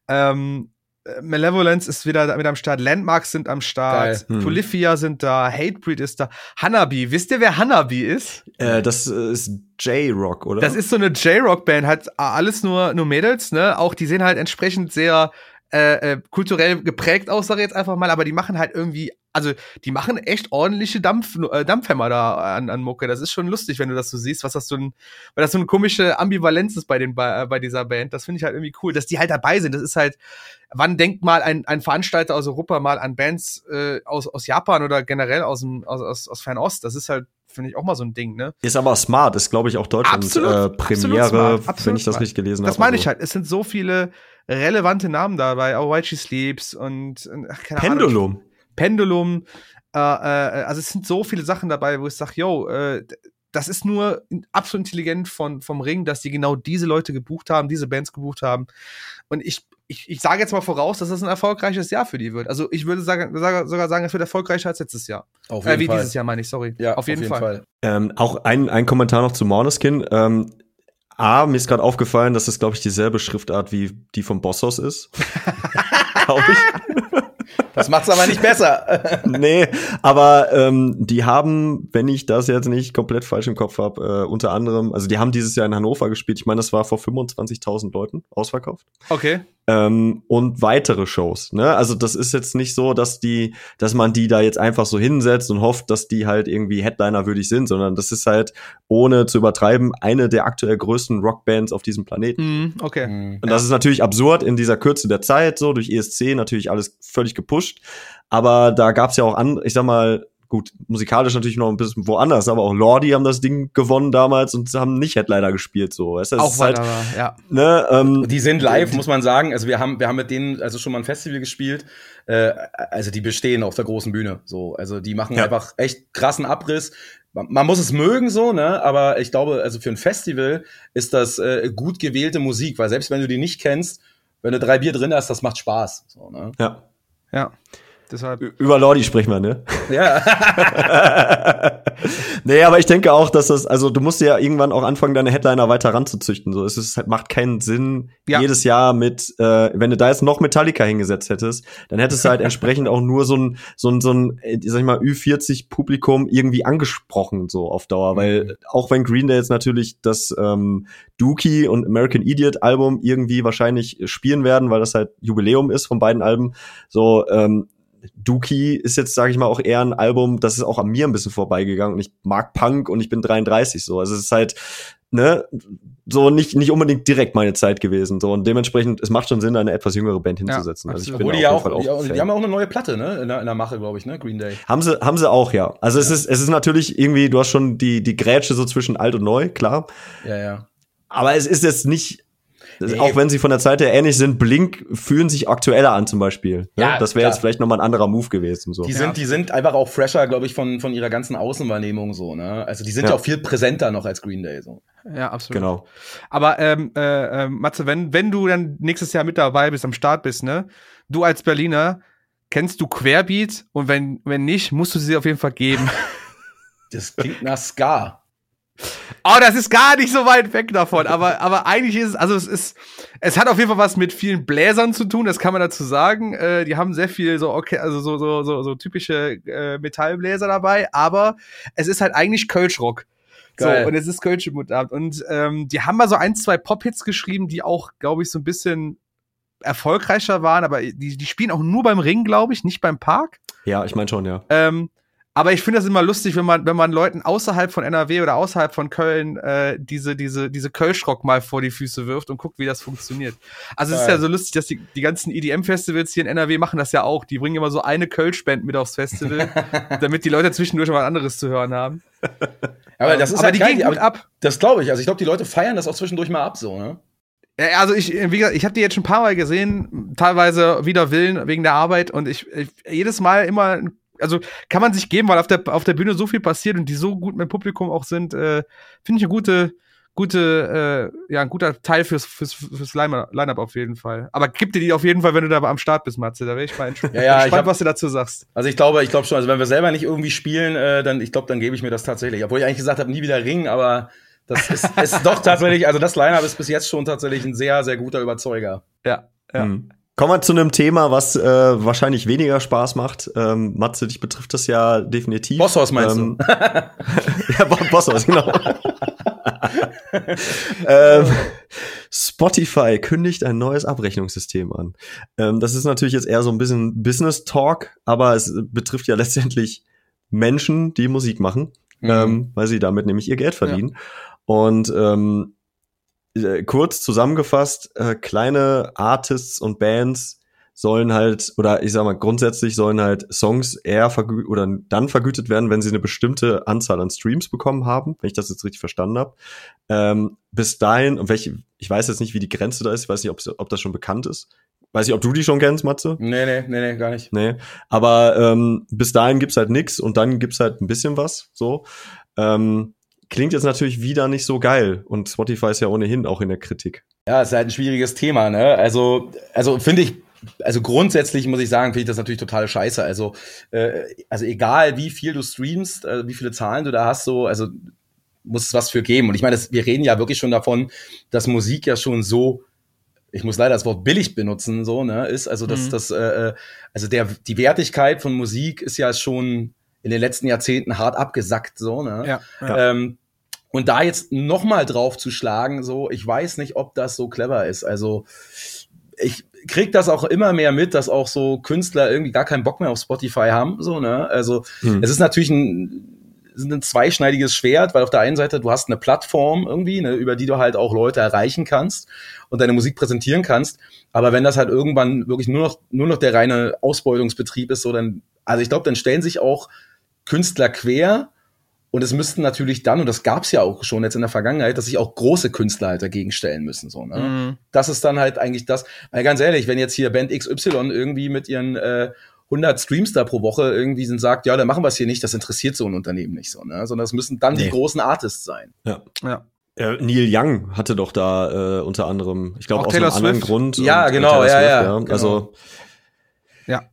Ähm, äh, Malevolence ist wieder mit am Start, Landmarks sind am Start.
Hm.
Polyphia sind da, Hatebreed ist da, Hanabi. Wisst ihr, wer Hanabi ist?
Äh, das äh, ist J-Rock, oder?
Das ist so eine J-Rock-Band, hat alles nur, nur Mädels, ne? Auch die sehen halt entsprechend sehr äh, äh, kulturell geprägt aus, sag ich jetzt einfach mal, aber die machen halt irgendwie, also die machen echt ordentliche Dampf, äh, Dampfhämmer da an, an Mucke. Das ist schon lustig, wenn du das so siehst, was das so ein, weil das so eine komische Ambivalenz ist bei den bei, äh, bei dieser Band. Das finde ich halt irgendwie cool, dass die halt dabei sind. Das ist halt, wann denkt mal ein, ein Veranstalter aus Europa mal an Bands äh, aus, aus Japan oder generell aus, dem, aus, aus, aus Fernost? Das ist halt, finde ich, auch mal so ein Ding, ne?
Ist aber smart, ist glaube ich auch Deutschland
Absolut,
äh,
absolut
Premiere,
smart, absolut
wenn ich das
smart.
richtig gelesen habe.
Das meine
Also
ich halt. Es sind so viele relevante Namen dabei. Auch White She Sleeps und ach, keine Ahnung.
Pendulum.
Pendulum. Äh, äh, also es sind so viele Sachen dabei, wo ich sage, yo, äh, das ist nur absolut intelligent von, vom Ring, dass die genau diese Leute gebucht haben, diese Bands gebucht haben. Und ich, ich, ich sage jetzt mal voraus, dass das ein erfolgreiches Jahr für die wird. Also ich würde sagen, sage- sogar sagen, es wird erfolgreicher als letztes Jahr.
Auf
Äh, wie dieses Jahr meine ich, sorry.
Ja,
auf jeden, Fall.
Ähm, auch ein, ein Kommentar noch zu Morneskin. Ähm, A, mir ist gerade aufgefallen, dass das, glaube ich, dieselbe Schriftart wie die vom Bossos ist. glaube ich.
Das macht's aber nicht besser.
nee, aber ähm, die haben, wenn ich das jetzt nicht komplett falsch im Kopf habe, äh, unter anderem, also die haben dieses Jahr in Hannover gespielt. Ich meine, das war vor 25.000 Leuten ausverkauft.
Okay.
Ähm, und weitere Shows. Ne? Also das ist jetzt nicht so, dass die, dass man die da jetzt einfach so hinsetzt und hofft, dass die halt irgendwie Headliner würdig sind, sondern das ist halt ohne zu übertreiben eine der aktuell größten Rockbands auf diesem Planeten.
Mhm, okay.
Mhm.
Und das ist natürlich absurd in dieser Kürze der Zeit, so durch ESC natürlich alles völlig gepusht. Aber da gab's ja auch an, ich sag mal, gut, musikalisch natürlich noch ein bisschen woanders, aber auch Lordi haben das Ding gewonnen damals und haben nicht Headliner gespielt, so. Weißt du, das
Auch
halt,
weiter, ja.
ne, ähm,
Die sind live, muss man sagen. Also wir haben, wir haben mit denen also schon mal ein Festival gespielt. Äh, also die bestehen auf der großen Bühne. So, also die machen
Ja.
einfach echt krassen Abriss. Man, man muss es mögen so, ne? Aber ich glaube, also für ein Festival ist das äh, gut gewählte Musik, weil selbst wenn du die nicht kennst, wenn du drei Bier drin hast, das macht Spaß. So, ne?
ja.
Ja. Deshalb.
Über Lordi sprechen wir, ne?
Ja.
nee, aber ich denke auch, dass das, also du musst ja irgendwann auch anfangen, deine Headliner weiter ranzuzüchten. So, es ist, halt, macht keinen Sinn,
Ja.
jedes Jahr mit, äh, wenn du da jetzt noch Metallica hingesetzt hättest, dann hättest du halt entsprechend auch nur so ein, so ein, so ein, äh, sag ich mal, Ü40-Publikum irgendwie angesprochen, so auf Dauer. Weil auch wenn Green Day jetzt natürlich das ähm, Dookie und American Idiot Album irgendwie wahrscheinlich spielen werden, weil das halt Jubiläum ist von beiden Alben, so, ähm, Dookie ist jetzt, sage ich mal, auch eher ein Album, das ist auch an mir ein bisschen vorbeigegangen und ich mag Punk und ich bin 33 so. Also es ist halt, ne, so nicht, nicht unbedingt direkt meine Zeit gewesen. So und dementsprechend, es macht schon Sinn, eine etwas jüngere Band hinzusetzen. also ich bin
die ja auch,
jeden Fall
die, haben auch eine neue Platte, ne? In der, in der Mache, glaube ich, ne? Green Day.
Haben sie, haben sie auch, ja. Also es ist, es ist natürlich irgendwie, du hast schon die, die Grätsche so zwischen alt und neu, klar.
Ja, ja.
Aber es ist jetzt nicht,
Nee.
auch wenn sie von der Zeit her ähnlich sind, Blink fühlen sich aktueller an zum Beispiel. Ne?
Ja,
das wäre jetzt vielleicht nochmal ein anderer Move gewesen. So.
Die
Ja.
sind, die sind einfach auch fresher, glaube ich, von, von ihrer ganzen Außenwahrnehmung so, ne? Also die sind ja,
Ja.
auch viel präsenter noch als Green Day so.
Ja, absolut.
Genau.
Aber ähm, äh, äh, Matze, wenn, wenn du dann nächstes Jahr mit dabei bist, am Start bist, ne? Du als Berliner, kennst du Querbeat? Und wenn, wenn nicht, musst du sie auf jeden Fall geben.
Das klingt nach Ska.
Oh, das ist gar nicht so weit weg davon, aber, aber eigentlich ist es, also es ist, es hat auf jeden Fall was mit vielen Bläsern zu tun, das kann man dazu sagen. Äh, die haben sehr viel so, okay, also so, so, so, so typische äh, Metallbläser dabei, aber es ist halt eigentlich Kölschrock. So,
Geil.
und es ist Kölsche Mundart. Und ähm, die haben mal so ein, zwei Pop-Hits geschrieben, die auch, glaube ich, so ein bisschen erfolgreicher waren, aber die, die spielen auch nur beim Ring, glaube ich, nicht beim Park.
Ja, ich meine schon, ja.
Ähm, aber ich finde das immer lustig, wenn man, wenn man Leuten außerhalb von NRW oder außerhalb von Köln äh, diese, diese, diese Kölschrock mal vor die Füße wirft und guckt, wie das funktioniert. Also es ist ja so lustig, dass die, die ganzen EDM-Festivals hier in NRW machen das ja auch. Die bringen immer so eine Kölsch-Band mit aufs Festival, damit die Leute zwischendurch mal was anderes zu hören haben.
Aber das ist
aber
halt
die
geil,
gehen gut ab.
Das glaube ich. Also ich glaube, die Leute feiern das auch zwischendurch mal ab so, ne?
Also ich, wie gesagt, ich habe die jetzt schon ein paar Mal gesehen, teilweise wider Willen wegen der Arbeit und ich, ich jedes Mal immer, also kann man sich geben, weil auf der auf der Bühne so viel passiert und die so gut mit dem Publikum auch sind, äh, finde ich eine gute, gute, äh, ja, ein guter Teil fürs fürs fürs Line- Line-up auf jeden Fall. Aber gib dir die auf jeden Fall, wenn du da am Start bist, Matze. Da wäre ich mal entsp-
Ja, ja, ich
gespannt,
hab-
was du dazu sagst.
Also ich glaube, ich glaube schon, also wenn wir selber nicht irgendwie spielen, äh, dann ich glaube, dann gebe ich mir das tatsächlich. Obwohl ich eigentlich gesagt habe, nie wieder Ring, aber das ist, ist doch tatsächlich, also das Line-Up ist bis jetzt schon tatsächlich ein sehr, sehr guter Überzeuger.
Ja, ja.
Mhm. Kommen wir zu einem Thema, was äh, wahrscheinlich weniger Spaß macht. Ähm, Matze, dich betrifft das ja definitiv.
Bosshaus meinst
ähm, ja, Bo- Bosshaus, genau. ähm, Spotify kündigt ein neues Abrechnungssystem an. Ähm, das ist natürlich jetzt eher so ein bisschen Business Talk, aber es betrifft ja letztendlich Menschen, die Musik machen,
Mhm.
ähm, weil sie damit nämlich ihr Geld verdienen. Und ähm, äh, kurz zusammengefasst, äh, kleine Artists und Bands sollen halt, oder ich sag mal, grundsätzlich sollen halt Songs eher vergütet oder dann vergütet werden, wenn sie eine bestimmte Anzahl an Streams bekommen haben, wenn ich das jetzt richtig verstanden habe. Ähm, bis dahin, und welche, ich weiß jetzt nicht, wie die Grenze da ist, ich weiß nicht, ob, ob das schon bekannt ist. Weiß nicht, ob du die schon kennst, Matze?
Nee, nee, nee, nee, gar nicht.
Nee. Aber ähm, bis dahin gibt's halt nix und dann gibt's halt ein bisschen was. So. Ähm, klingt jetzt natürlich wieder nicht so geil. Und Spotify ist ja ohnehin auch in der Kritik.
Ja, ist halt ein schwieriges Thema, ne? Also, also finde ich, also grundsätzlich muss ich sagen, finde ich das natürlich total scheiße. Also, äh, also egal wie viel du streamst, äh, wie viele Zahlen du da hast, so, also muss es was für geben. Und ich meine, das, wir reden ja wirklich schon davon, dass Musik ja schon so, ich muss leider das Wort billig benutzen, so, ne, ist. Also, dass
Mhm.
das, äh, äh, also der, die Wertigkeit von Musik ist ja schon in den letzten Jahrzehnten hart abgesackt, so, ne?
Ja, ja.
Ähm, und da jetzt noch mal drauf zu schlagen, so, ich weiß nicht, ob das so clever ist. Also ich krieg das auch immer mehr mit, dass auch so Künstler irgendwie gar keinen Bock mehr auf Spotify haben, so ne. Also
Hm.
es ist natürlich ein, ein zweischneidiges Schwert, weil auf der einen Seite du hast eine Plattform irgendwie, ne, über die du halt auch Leute erreichen kannst und deine Musik präsentieren kannst. Aber wenn das halt irgendwann wirklich nur noch nur noch der reine Ausbeutungsbetrieb ist, so dann, also ich glaube, dann stellen sich auch Künstler quer und es müssten natürlich dann, und das gab's ja auch schon jetzt in der Vergangenheit, dass sich auch große Künstler halt dagegen stellen müssen. So, ne?
Mhm.
Das ist dann halt eigentlich das, weil ganz ehrlich, wenn jetzt hier Band XY irgendwie mit ihren äh, 100 Streams da pro Woche irgendwie sind, sagt, ja, dann machen wir es hier nicht, das interessiert so ein Unternehmen nicht so, ne? sondern es müssen dann die
Nee.
großen Artists sein.
Ja.
Ja.
Äh, Neil Young hatte doch da äh, unter anderem, ich glaube
Auch
aus
Taylor
einem anderen
Swift.
Grund.
Ja,
und, äh,
genau, ja,
Swift,
ja, genau.
Also
Ja.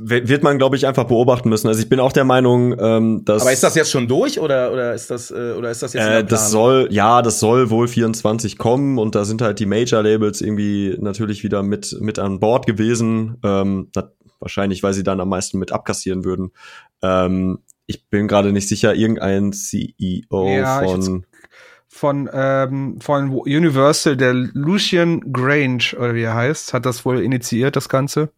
Wird man, glaube ich, einfach beobachten müssen. Also ich bin auch der Meinung, ähm, dass.
Aber ist das jetzt schon durch oder oder ist das äh, oder ist das jetzt?
Äh, das soll ja, das soll wohl 24 kommen und da sind halt die Major Labels irgendwie natürlich wieder mit mit an Bord gewesen. Ähm, das, wahrscheinlich, weil sie dann am meisten mit abkassieren würden. Ähm, ich bin gerade nicht sicher, irgendein CEO ja, von
von, ähm, von Universal, der Lucian Grange, oder wie er heißt, hat das wohl initiiert, das Ganze.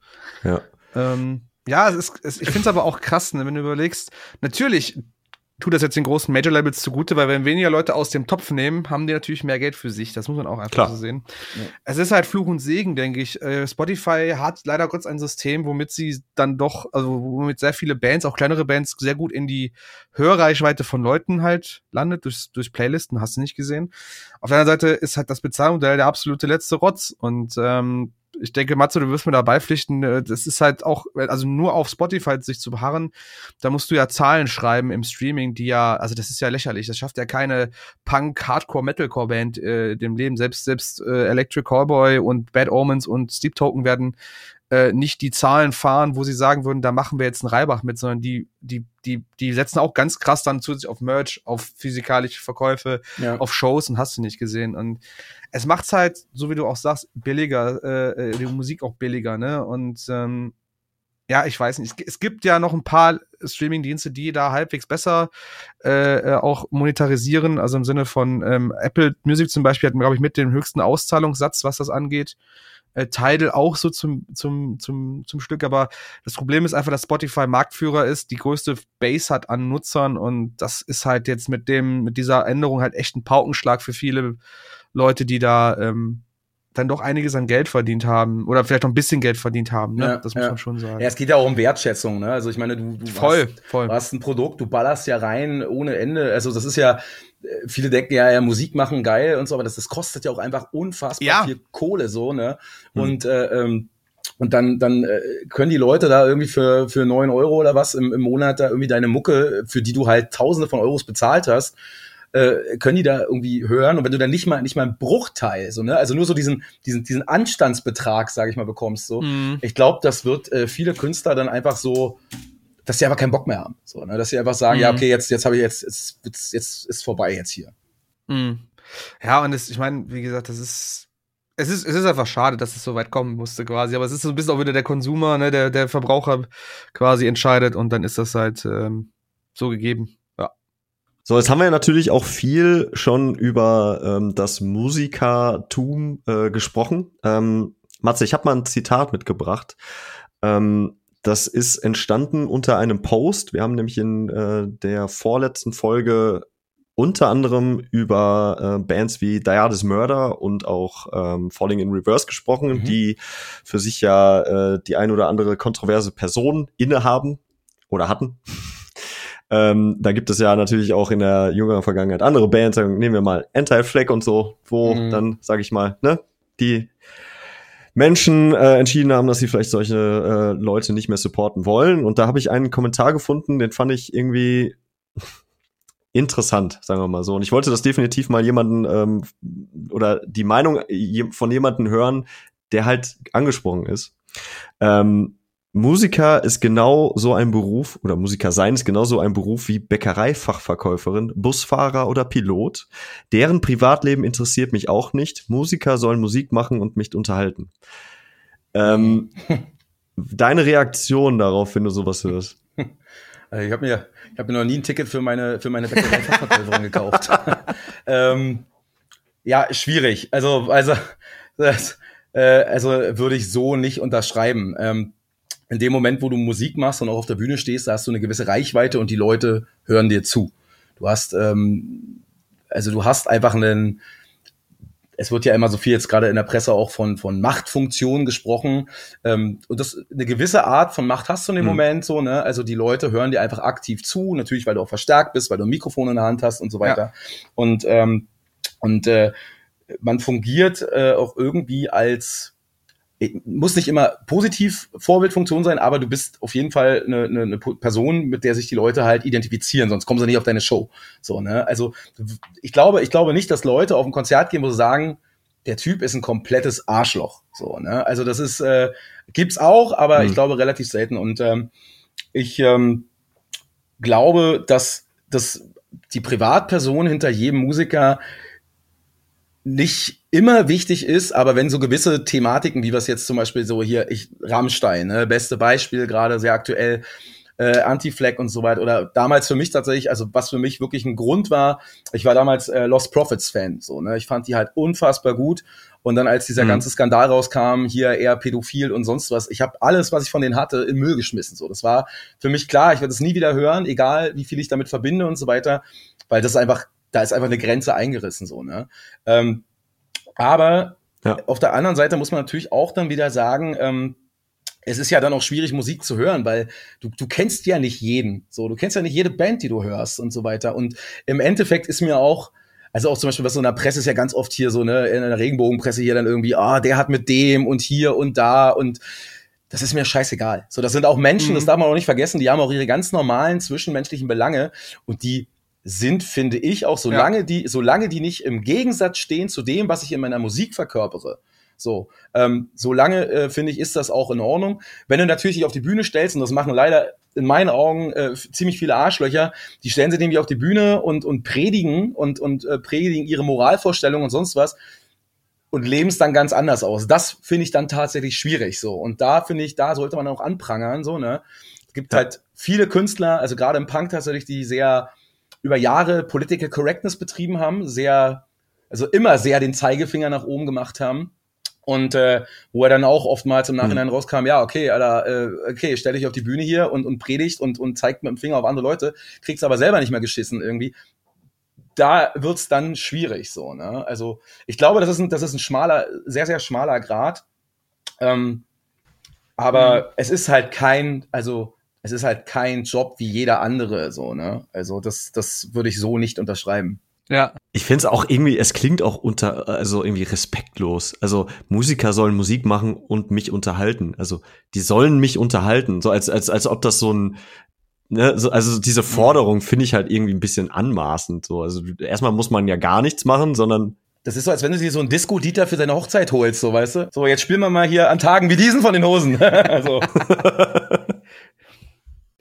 Ja.
Ähm, ja, es ist, es, ich finde es aber auch krass, ne, wenn du überlegst, natürlich tut das jetzt den großen Major Labels zugute, weil wenn weniger Leute aus dem Topf nehmen, haben die natürlich mehr Geld für sich. Das muss man auch einfach Klar. so sehen. Ja. Es ist halt Fluch und Segen, denke ich. Äh, Spotify hat leider Gottes ein System, womit sie dann doch, also womit sehr viele Bands, auch kleinere Bands, sehr gut in die Hörreichweite von Leuten halt landet, durch, durch Playlisten, hast du nicht gesehen. Auf der anderen Seite ist halt das Bezahlmodell der absolute letzte Rotz. Und ähm, ich denke, Matze, du wirst mir da beipflichten, äh, das ist halt auch, also nur auf Spotify sich zu beharren, da musst du ja Zahlen schreiben im Streaming, die ja, also das ist ja lächerlich. Das schafft ja keine Punk, Hardcore, Metalcore Band äh, dem Leben. Selbst, selbst äh, Electric Callboy und Bad Omens und Steep Token werden äh, nicht die Zahlen fahren, wo sie sagen würden, da machen wir jetzt einen Reibach mit, sondern die, die, die, die setzen auch ganz krass dann zusätzlich auf Merch, auf physikalische Verkäufe, ja. auf Shows und hast du nicht gesehen. Und es macht's halt, so wie du auch sagst, billiger, äh, äh, die Musik auch billiger, ne? Und ähm, ja, ich weiß nicht. Es, gibt ja noch ein paar Streaming-Dienste, die da halbwegs besser äh, äh, auch monetarisieren. Also im Sinne von ähm, Apple Music zum Beispiel hat, glaube ich, mit dem höchsten Auszahlungssatz, was das angeht. Äh, Tidal auch so zum, zum, zum, zum Stück. Aber das Problem ist einfach, dass Spotify Marktführer ist, die größte Base hat an Nutzern und das ist halt jetzt mit dem, mit dieser Änderung halt echt ein Paukenschlag für viele Leute, die da ähm, dann doch einiges an Geld verdient haben oder vielleicht noch ein bisschen Geld verdient haben, ne?
Ja,
das muss
ja.
man schon sagen.
Ja, es geht ja auch um Wertschätzung, ne? Also ich meine, du, du,
voll,
hast,
voll.
hast ein Produkt, du ballerst ja rein ohne Ende. Also das ist ja, viele denken ja, ja, Musik machen geil und so, aber das, das kostet ja auch einfach unfassbar
ja.
viel Kohle so, ne? Mhm. Und äh, ähm, und dann, dann äh, können die Leute da irgendwie für, für neun Euro oder was im, im Monat da irgendwie deine Mucke, für die du halt Tausende von Euros bezahlt hast, äh, können die da irgendwie hören und wenn du dann nicht mal nicht mal einen Bruchteil so ne also nur so diesen diesen diesen Anstandsbetrag sage ich mal bekommst so mhm. ich glaube das wird äh, viele Künstler dann einfach so dass sie einfach keinen Bock mehr haben so ne dass sie einfach sagen mhm. ja okay jetzt jetzt habe ich jetzt jetzt, jetzt jetzt ist vorbei jetzt hier
mhm. ja und das, ich meine wie gesagt das ist es ist, es ist einfach schade, dass es so weit kommen musste quasi, aber es ist so ein bisschen auch wieder der Konsumer, ne, der, der Verbraucher quasi entscheidet und dann ist das halt ähm, so gegeben.
So, jetzt haben wir natürlich auch viel schon über ähm, das Musikertum äh, gesprochen. Ähm, Matze, ich habe mal ein Zitat mitgebracht. Ähm, das ist entstanden unter einem Post. Wir haben nämlich in äh, der vorletzten Folge unter anderem über äh, Bands wie Diades Murder und auch ähm, Falling in Reverse gesprochen, mhm. die für sich ja äh, die ein oder andere kontroverse Person innehaben oder hatten. Ähm, da gibt es ja natürlich auch in der jüngeren Vergangenheit andere Bands, nehmen wir mal Anti-Flag und so, wo mhm. dann, sag ich mal, ne, die Menschen äh, entschieden haben, dass sie vielleicht solche äh, Leute nicht mehr supporten wollen. Und da habe ich einen Kommentar gefunden, den fand ich irgendwie interessant, sagen wir mal so. Und ich wollte das definitiv mal jemanden ähm, oder die Meinung von jemanden hören, der halt angesprochen ist. Ähm, Musiker ist genau so ein Beruf, oder Musiker sein ist genau so ein Beruf wie Bäckereifachverkäuferin, Busfahrer oder Pilot. Deren Privatleben interessiert mich auch nicht. Musiker sollen Musik machen und mich unterhalten. Ähm, deine Reaktion darauf, wenn du sowas hörst?
Ich habe mir, ich hab mir noch nie ein Ticket für meine, für meine Bäckereifachverkäuferin gekauft. ähm, ja, schwierig. Also, also, das, äh, also würde ich so nicht unterschreiben. Ähm, in dem Moment, wo du Musik machst und auch auf der Bühne stehst, da hast du eine gewisse Reichweite und die Leute hören dir zu. Du hast, ähm, also du hast einfach einen, es wird ja immer so viel jetzt gerade in der Presse auch von, von Machtfunktionen gesprochen. Ähm, und das eine gewisse Art von Macht hast du in dem mhm. Moment so, ne? Also die Leute hören dir einfach aktiv zu, natürlich, weil du auch verstärkt bist, weil du ein Mikrofon in der Hand hast und so weiter. Ja. Und, ähm, und äh, man fungiert äh, auch irgendwie als muss nicht immer positiv Vorbildfunktion sein, aber du bist auf jeden Fall eine, eine, eine Person, mit der sich die Leute halt identifizieren, sonst kommen sie nicht auf deine Show. So, ne? Also ich glaube, ich glaube nicht, dass Leute auf ein Konzert gehen, wo sie sagen, der Typ ist ein komplettes Arschloch. So, ne? Also das ist, äh, gibt's auch, aber mhm. ich glaube relativ selten. Und ähm, ich ähm, glaube, dass, dass die Privatperson hinter jedem Musiker nicht immer wichtig ist, aber wenn so gewisse Thematiken, wie was jetzt zum Beispiel so hier, ich Rammstein, ne, beste Beispiel gerade sehr aktuell, äh, Anti-Flag und so weiter. Oder damals für mich tatsächlich, also was für mich wirklich ein Grund war, ich war damals äh, Lost Profits Fan, so, ne? Ich fand die halt unfassbar gut. Und dann, als dieser mhm. ganze Skandal rauskam, hier eher pädophil und sonst was, ich habe alles, was ich von denen hatte, in Müll geschmissen. So, das war für mich klar, ich werde es nie wieder hören, egal wie viel ich damit verbinde und so weiter, weil das einfach, da ist einfach eine Grenze eingerissen, so, ne? Ähm, aber ja. auf der anderen Seite muss man natürlich auch dann wieder sagen, ähm, es ist ja dann auch schwierig, Musik zu hören, weil du, du kennst ja nicht jeden. So, du kennst ja nicht jede Band, die du hörst und so weiter. Und im Endeffekt ist mir auch, also auch zum Beispiel, was so in der Presse ist ja ganz oft hier so, ne, in der Regenbogenpresse hier dann irgendwie, ah, der hat mit dem und hier und da und das ist mir scheißegal. So, das sind auch Menschen, mhm. das darf man auch nicht vergessen, die haben auch ihre ganz normalen zwischenmenschlichen Belange und die sind, finde ich, auch solange ja. die, solange die nicht im Gegensatz stehen zu dem, was ich in meiner Musik verkörpere, so, ähm, solange äh, finde ich, ist das auch in Ordnung. Wenn du natürlich dich auf die Bühne stellst, und das machen leider in meinen Augen äh, ziemlich viele Arschlöcher, die stellen sich nämlich auf die Bühne und, und predigen und, und äh, predigen ihre Moralvorstellungen und sonst was und leben es dann ganz anders aus. Das finde ich dann tatsächlich schwierig so. Und da finde ich, da sollte man auch anprangern, so, ne? Es gibt ja. halt viele Künstler, also gerade im Punk tatsächlich, die sehr über Jahre Political Correctness betrieben haben, sehr, also immer sehr den Zeigefinger nach oben gemacht haben und äh, wo er dann auch oftmals im Nachhinein mhm. rauskam, ja, okay, Alter, äh, okay, stell dich auf die Bühne hier und, und predigt und, und zeigt mit dem Finger auf andere Leute, kriegst aber selber nicht mehr geschissen irgendwie. Da wird's dann schwierig so, ne? Also ich glaube, das ist ein, das ist ein schmaler, sehr, sehr schmaler Grad. Ähm, aber mhm. es ist halt kein, also es ist halt kein Job wie jeder andere, so, ne? Also das, das würde ich so nicht unterschreiben.
Ja. Ich finde es auch irgendwie, es klingt auch unter, also irgendwie respektlos. Also Musiker sollen Musik machen und mich unterhalten. Also die sollen mich unterhalten, so als als als ob das so ein Ne, so, also diese Forderung finde ich halt irgendwie ein bisschen anmaßend. So, also erstmal muss man ja gar nichts machen, sondern
das ist so, als wenn du dir so einen Disco-Dieter für seine Hochzeit holst, so weißt du. So, jetzt spielen wir mal hier an Tagen wie diesen von den Hosen. also.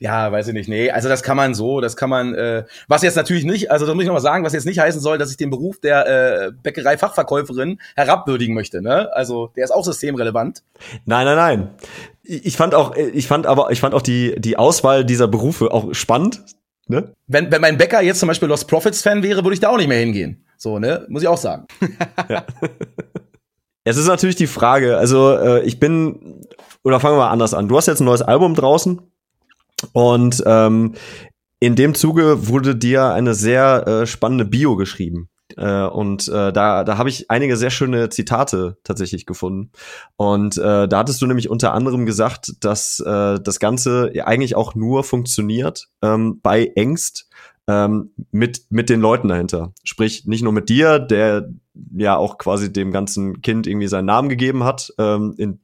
Ja, weiß ich nicht. Nee, also das kann man so, das kann man, äh, was jetzt natürlich nicht, also das muss ich nochmal sagen, was jetzt nicht heißen soll, dass ich den Beruf der äh, Bäckerei-Fachverkäuferin herabwürdigen möchte, ne? Also der ist auch systemrelevant.
Nein, nein, nein. Ich fand auch, ich fand aber, ich fand auch die, die Auswahl dieser Berufe auch spannend. Ne?
Wenn, wenn mein Bäcker jetzt zum Beispiel Lost Profits Fan wäre, würde ich da auch nicht mehr hingehen. So, ne? Muss ich auch sagen. ja.
Es ist natürlich die Frage, also äh, ich bin, oder fangen wir mal anders an. Du hast jetzt ein neues Album draußen und ähm, in dem Zuge wurde dir eine sehr äh, spannende Bio geschrieben. Äh, und äh, da, da habe ich einige sehr schöne Zitate tatsächlich gefunden. Und äh, da hattest du nämlich unter anderem gesagt, dass äh, das Ganze eigentlich auch nur funktioniert ähm, bei Ängst ähm, mit, mit den Leuten dahinter. Sprich, nicht nur mit dir, der ja auch quasi dem ganzen Kind irgendwie seinen Namen gegeben hat. Ähm, in,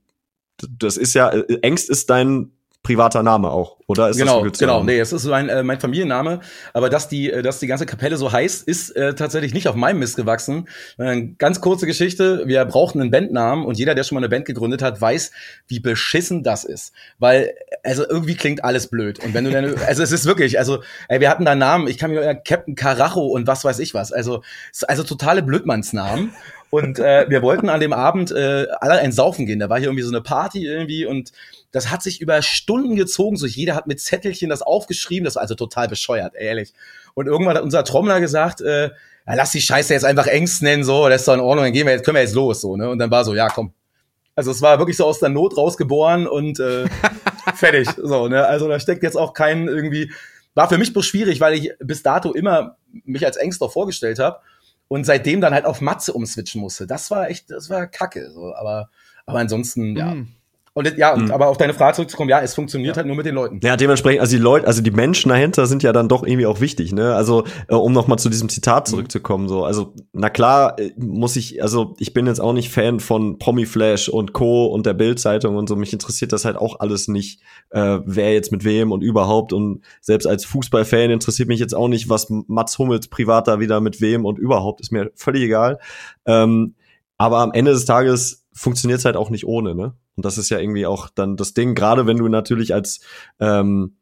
das ist ja, Ängst ist dein privater Name auch, oder?
Ist genau, das genau. Nee, es ist so ein, äh, mein Familienname. Aber dass die, äh, dass die ganze Kapelle so heißt, ist äh, tatsächlich nicht auf meinem Mist gewachsen. Äh, ganz kurze Geschichte. Wir brauchten einen Bandnamen und jeder, der schon mal eine Band gegründet hat, weiß, wie beschissen das ist. Weil, also irgendwie klingt alles blöd. Und wenn du dann, also es ist wirklich, also, ey, wir hatten da Namen, ich kann mir Captain Carajo und was weiß ich was. Also, also totale Blödmannsnamen. Und äh, wir wollten an dem Abend äh, alle ein Saufen gehen. Da war hier irgendwie so eine Party irgendwie und das hat sich über Stunden gezogen. So jeder hat mit Zettelchen das aufgeschrieben. Das war also total bescheuert, ehrlich. Und irgendwann hat unser Trommler gesagt, äh, ja, lass die Scheiße jetzt einfach Ängst nennen, so, das ist doch in Ordnung, dann gehen wir jetzt, können wir jetzt los, so, ne? Und dann war so, ja, komm. Also es war wirklich so aus der Not rausgeboren und äh, fertig. So, ne? Also da steckt jetzt auch kein irgendwie. War für mich bloß schwierig, weil ich bis dato immer mich als Ängster vorgestellt habe und seitdem dann halt auf Matze umswitchen musste. Das war echt, das war Kacke. So, aber, aber ansonsten, ja. Mm. Und ja, mhm. aber auf deine Frage zurückzukommen, ja, es funktioniert ja. halt nur mit den Leuten.
Ja, dementsprechend, also die Leute, also die Menschen dahinter sind ja dann doch irgendwie auch wichtig, ne? Also, äh, um nochmal zu diesem Zitat mhm. zurückzukommen, so, also, na klar, äh, muss ich, also ich bin jetzt auch nicht Fan von Promiflash und Co. und der Bildzeitung und so. Mich interessiert das halt auch alles nicht, äh, wer jetzt mit wem und überhaupt. Und selbst als Fußballfan interessiert mich jetzt auch nicht, was Mats Hummels privat da wieder mit wem und überhaupt, ist mir völlig egal. Ähm, aber am Ende des Tages funktioniert es halt auch nicht ohne, ne? Und das ist ja irgendwie auch dann das Ding, gerade wenn du natürlich als ähm,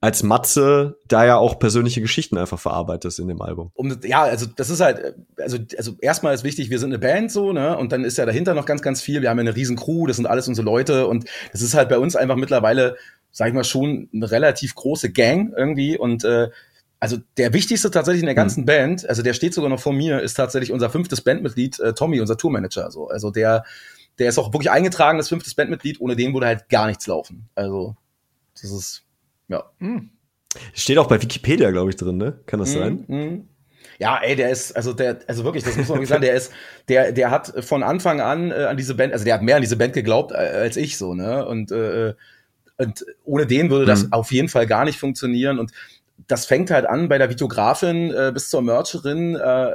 als Matze da ja auch persönliche Geschichten einfach verarbeitest in dem Album.
Um, ja, also das ist halt, also, also erstmal ist wichtig, wir sind eine Band so, ne? Und dann ist ja dahinter noch ganz, ganz viel. Wir haben ja eine riesen Crew, das sind alles unsere Leute und das ist halt bei uns einfach mittlerweile, sag ich mal, schon eine relativ große Gang irgendwie. Und äh, also der wichtigste tatsächlich in der ganzen mhm. Band, also der steht sogar noch vor mir, ist tatsächlich unser fünftes Bandmitglied, äh, Tommy, unser Tourmanager. So. Also der, der ist auch wirklich eingetragen, das fünftes Bandmitglied, ohne den würde halt gar nichts laufen. Also, das ist ja. Mhm.
Steht auch bei Wikipedia, glaube ich, drin, ne? Kann das mhm. sein?
Mhm. Ja, ey, der ist, also der, also wirklich, das muss man wirklich sagen, der ist, der, der hat von Anfang an äh, an diese Band, also der hat mehr an diese Band geglaubt äh, als ich so, ne? Und, äh, und ohne den würde das mhm. auf jeden Fall gar nicht funktionieren. Und das fängt halt an bei der Videografin äh, bis zur Mercherin, äh,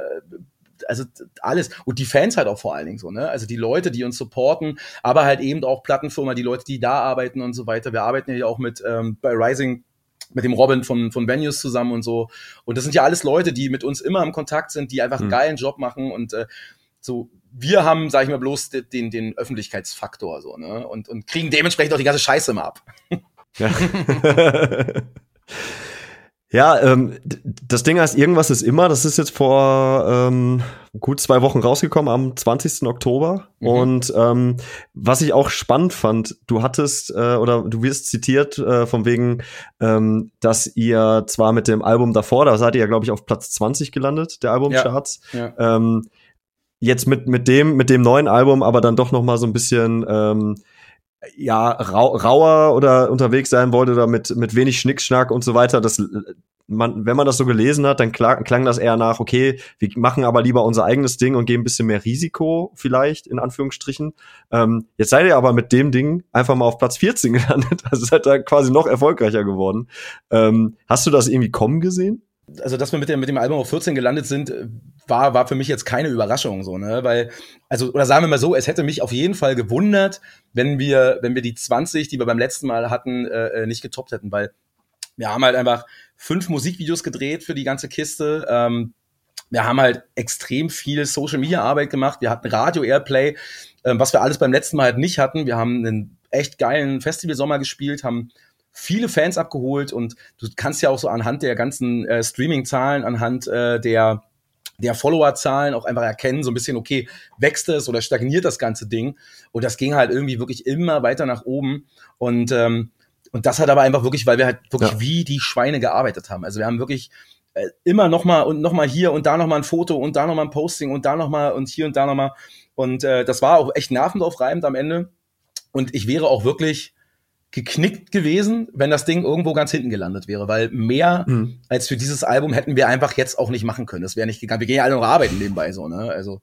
also alles und die Fans halt auch vor allen Dingen so, ne? Also die Leute, die uns supporten, aber halt eben auch Plattenfirma, die Leute, die da arbeiten und so weiter. Wir arbeiten ja auch mit ähm, bei Rising mit dem Robin von, von Venues zusammen und so. Und das sind ja alles Leute, die mit uns immer im Kontakt sind, die einfach einen mhm. geilen Job machen und äh, so, wir haben, sag ich mal, bloß den, den Öffentlichkeitsfaktor so, ne? Und, und kriegen dementsprechend auch die ganze Scheiße immer ab. Ja.
Ja, ähm, das Ding heißt, irgendwas ist immer. Das ist jetzt vor ähm, gut zwei Wochen rausgekommen, am 20. Oktober. Mhm. Und ähm, was ich auch spannend fand, du hattest äh, oder du wirst zitiert äh, von wegen, ähm, dass ihr zwar mit dem Album davor, da seid ihr ja, glaube ich, auf Platz 20 gelandet, der Albumcharts. Ja, ja. Ähm, jetzt mit, mit dem, mit dem neuen Album, aber dann doch noch mal so ein bisschen ähm, ja, rau rauer oder unterwegs sein wollte oder mit, mit wenig Schnickschnack und so weiter, das man, wenn man das so gelesen hat, dann klang, klang das eher nach, okay, wir machen aber lieber unser eigenes Ding und gehen ein bisschen mehr Risiko, vielleicht, in Anführungsstrichen. Ähm, jetzt seid ihr aber mit dem Ding einfach mal auf Platz 14 gelandet. Also seid da quasi noch erfolgreicher geworden. Ähm, hast du das irgendwie kommen gesehen?
Also dass wir mit dem, mit dem Album auf 14 gelandet sind, war, war für mich jetzt keine Überraschung, so, ne, weil, also, oder sagen wir mal so, es hätte mich auf jeden Fall gewundert, wenn wir, wenn wir die 20, die wir beim letzten Mal hatten, äh, äh, nicht getoppt hätten, weil wir haben halt einfach fünf Musikvideos gedreht für die ganze Kiste, ähm, wir haben halt extrem viel Social Media Arbeit gemacht. Wir hatten Radio Airplay, ähm, was wir alles beim letzten Mal halt nicht hatten. Wir haben einen echt geilen Festivalsommer gespielt, haben viele Fans abgeholt und du kannst ja auch so anhand der ganzen äh, Streaming-Zahlen, anhand äh, der der Follower-Zahlen auch einfach erkennen, so ein bisschen, okay, wächst es oder stagniert das ganze Ding? Und das ging halt irgendwie wirklich immer weiter nach oben. Und, ähm, und das hat aber einfach wirklich, weil wir halt wirklich ja. wie die Schweine gearbeitet haben. Also wir haben wirklich äh, immer noch mal und noch mal hier und da noch mal ein Foto und da noch mal ein Posting und da noch mal und hier und da noch mal. Und äh, das war auch echt nervenaufreibend am Ende. Und ich wäre auch wirklich geknickt gewesen, wenn das Ding irgendwo ganz hinten gelandet wäre, weil mehr mhm. als für dieses Album hätten wir einfach jetzt auch nicht machen können. Das wäre nicht gegangen. Wir gehen ja alle noch arbeiten nebenbei so, ne? Also.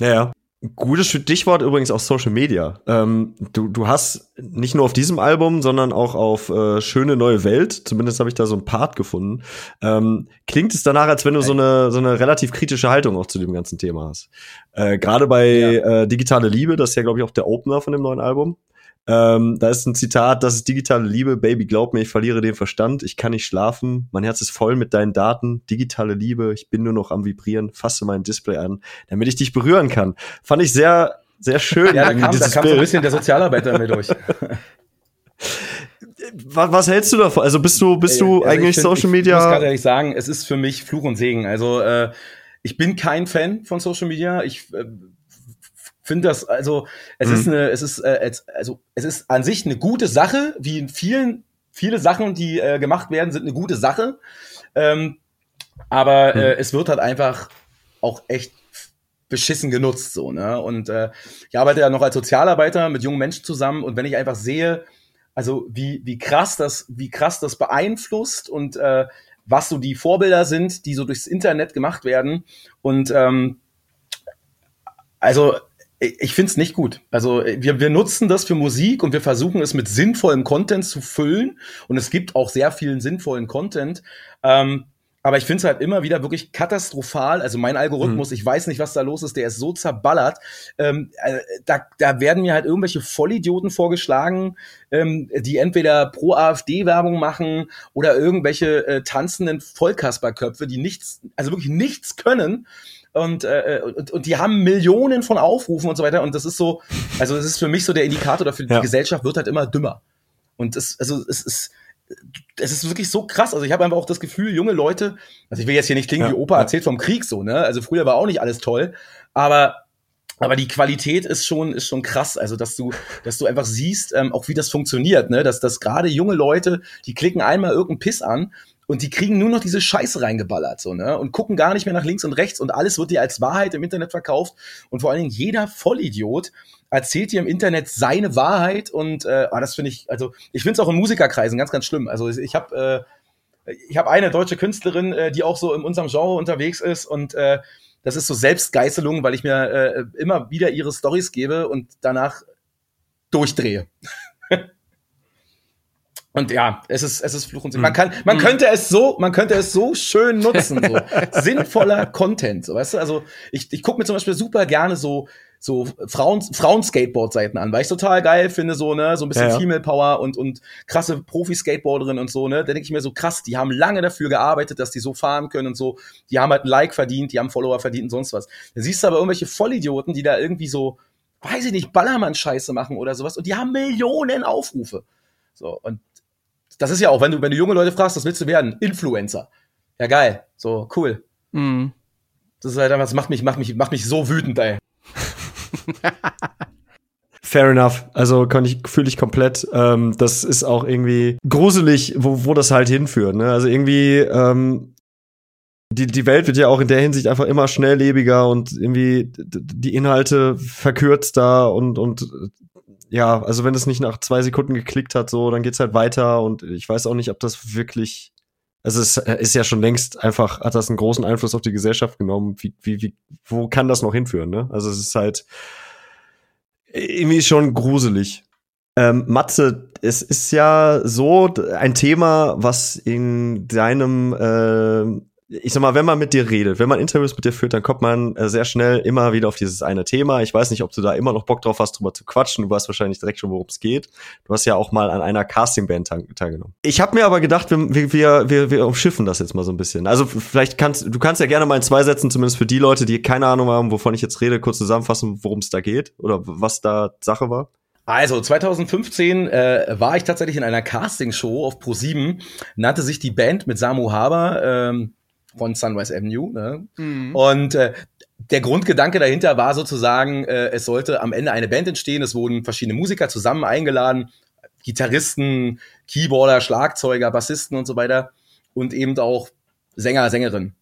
Ja, Gutes Stichwort übrigens auch Social Media. Ähm, du, du hast nicht nur auf diesem Album, sondern auch auf äh, Schöne neue Welt, zumindest habe ich da so ein Part gefunden. Ähm, klingt es danach, als wenn du so eine, so eine relativ kritische Haltung auch zu dem ganzen Thema hast. Äh, Gerade bei ja. äh, Digitale Liebe, das ist ja, glaube ich, auch der Opener von dem neuen Album. Ähm, da ist ein Zitat, das ist digitale Liebe, Baby, glaub mir, ich verliere den Verstand, ich kann nicht schlafen, mein Herz ist voll mit deinen Daten, digitale Liebe, ich bin nur noch am Vibrieren, fasse mein Display an, damit ich dich berühren kann. Fand ich sehr, sehr schön.
Ja, da kam, da kam so ein bisschen der Sozialarbeiter mir durch.
was, was, hältst du davon? Also bist du, bist du also eigentlich find, Social Media?
Ich muss gerade ehrlich sagen, es ist für mich Fluch und Segen. Also äh, ich bin kein Fan von Social Media. Ich äh, finde das, also es mhm. ist eine, es ist, äh, also es ist an sich eine gute Sache, wie in vielen, viele Sachen, die äh, gemacht werden, sind eine gute Sache. Ähm, aber mhm. äh, es wird halt einfach auch echt beschissen genutzt so ne und äh, ich arbeite ja noch als Sozialarbeiter mit jungen Menschen zusammen und wenn ich einfach sehe also wie wie krass das wie krass das beeinflusst und äh, was so die Vorbilder sind die so durchs Internet gemacht werden und ähm, also ich finde es nicht gut. Also wir, wir nutzen das für Musik und wir versuchen es mit sinnvollem Content zu füllen. Und es gibt auch sehr vielen sinnvollen Content. Ähm, aber ich finde es halt immer wieder wirklich katastrophal. Also mein Algorithmus, mhm. ich weiß nicht, was da los ist, der ist so zerballert. Ähm, äh, da, da werden mir halt irgendwelche Vollidioten vorgeschlagen, ähm, die entweder pro AfD-Werbung machen oder irgendwelche äh, tanzenden Vollkasperköpfe, die nichts, also wirklich nichts können und, äh, und, und die haben Millionen von Aufrufen und so weiter. Und das ist so, also das ist für mich so der Indikator dafür,
Ja.
die Gesellschaft wird halt immer dümmer. Und es, also es ist, es ist wirklich so krass. Also ich habe einfach auch das Gefühl, junge Leute, also ich will jetzt hier nicht klingen
Ja,
wie Opa
ja.
erzählt vom Krieg so, ne? Also früher war auch nicht alles toll, aber aber die Qualität ist schon ist schon krass, also dass du dass du einfach siehst, ähm, auch wie das funktioniert, ne? Dass dass gerade junge Leute, die klicken einmal irgendeinen Piss an und die kriegen nur noch diese Scheiße reingeballert so, ne? Und gucken gar nicht mehr nach links und rechts und alles wird dir als Wahrheit im Internet verkauft und vor allen Dingen jeder Vollidiot erzählt dir im Internet seine Wahrheit und äh, ah, das finde ich, also ich finde es auch in Musikerkreisen ganz ganz schlimm. Also ich habe äh, ich habe eine deutsche Künstlerin, äh, die auch so in unserem Genre unterwegs ist und äh, das ist so Selbstgeißelung, weil ich mir äh, immer wieder ihre Stories gebe und danach durchdrehe. Und ja, es ist, es ist Fluch und Segen. Man kann, man könnte es so, man könnte es so schön nutzen, so sinnvoller Content, so weißt du. Also ich, ich gucke mir zum Beispiel super gerne so so Frauen Frauen Skateboard-Seiten an, weil ich total geil finde, so ne, so ein bisschen
Ja, ja.
Female Power und und krasse Profi-Skateboarderinnen und so ne. Da denke ich mir so krass, die haben lange dafür gearbeitet, dass die so fahren können und so. Die haben halt ein Like verdient, die haben Follower verdient und sonst was. Da siehst du aber irgendwelche Vollidioten, die da irgendwie so, weiß ich nicht, Ballermann-Scheiße machen oder sowas und die haben Millionen Aufrufe. So und das ist ja auch, wenn du, wenn du junge Leute fragst, was willst du werden? Influencer. Ja, geil. So, cool.
Mhm.
Das ist halt einfach, das macht mich, macht mich, macht mich so wütend, ey.
Fair enough. Also kann ich, fühle ich komplett. Ähm, das ist auch irgendwie gruselig, wo, wo das halt hinführt. Ne? Also irgendwie, ähm, die, die Welt wird ja auch in der Hinsicht einfach immer schnelllebiger und irgendwie die Inhalte verkürzter und, und ja, also wenn es nicht nach zwei Sekunden geklickt hat, so, dann geht's halt weiter und ich weiß auch nicht, ob das wirklich also es ist ja schon längst einfach, hat das einen großen Einfluss auf die Gesellschaft genommen. Wie, wie, wie, wo kann das noch hinführen, ne? Also es ist halt irgendwie schon gruselig. Ähm, Matze, es ist ja so ein Thema, was in deinem, äh, ich sag mal, wenn man mit dir redet, wenn man Interviews mit dir führt, dann kommt man äh, sehr schnell immer wieder auf dieses eine Thema. Ich weiß nicht, ob du da immer noch Bock drauf hast, drüber zu quatschen. Du weißt wahrscheinlich direkt schon, worum es geht. Du hast ja auch mal an einer Castingband teil- teilgenommen. Ich habe mir aber gedacht, wir, wir, wir, wir umschiffen das jetzt mal so ein bisschen. Also vielleicht kannst du kannst ja gerne mal in zwei Sätzen, zumindest für die Leute, die keine Ahnung haben, wovon ich jetzt rede, kurz zusammenfassen, worum es da geht oder was da Sache war.
Also 2015 äh, war ich tatsächlich in einer Castingshow auf Pro7, nannte sich die Band mit Samu Haber ähm, von Sunrise Avenue. Ne?
Mhm.
Und äh, der Grundgedanke dahinter war sozusagen, äh, es sollte am Ende eine Band entstehen. Es wurden verschiedene Musiker zusammen eingeladen, Gitarristen, Keyboarder, Schlagzeuger, Bassisten und so weiter und eben auch Sänger, Sängerin.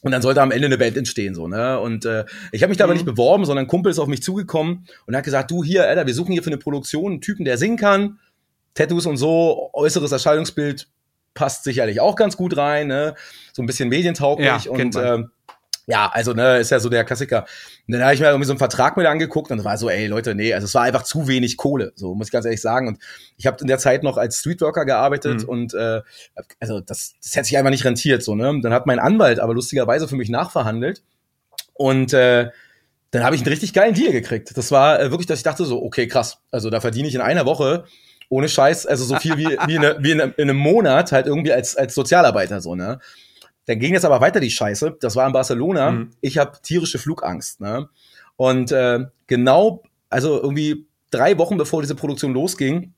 Und dann sollte am Ende eine Band entstehen, so, ne? Und äh, ich habe mich da aber
Mhm.
nicht beworben, sondern ein Kumpel ist auf mich zugekommen und hat gesagt, du hier, Alter, wir suchen hier für eine Produktion einen Typen, der singen kann, Tattoos und so, äußeres Erscheinungsbild passt sicherlich auch ganz gut rein, ne? So ein bisschen medientauglich
Ja,
und ähm, ja, also ne, ist ja so der Klassiker. Und dann habe ich mir irgendwie so einen Vertrag mit angeguckt und war so, ey Leute, nee, also es war einfach zu wenig Kohle, so muss ich ganz ehrlich sagen. Und ich habe in der Zeit noch als Streetworker gearbeitet
Mhm.
und äh, also das, das hätte sich einfach nicht rentiert, so ne. Dann hat mein Anwalt aber lustigerweise für mich nachverhandelt und äh, dann habe ich einen richtig geilen Deal gekriegt. Das war äh, wirklich, dass ich dachte so, okay, krass, also da verdiene ich in einer Woche ohne Scheiß, also so viel wie, wie, in, wie in, in einem Monat halt irgendwie als, als Sozialarbeiter so, ne? Dann ging jetzt aber weiter die Scheiße. Das war in Barcelona.
Mhm.
Ich habe tierische Flugangst, ne? Und äh, genau, also irgendwie drei Wochen bevor diese Produktion losging,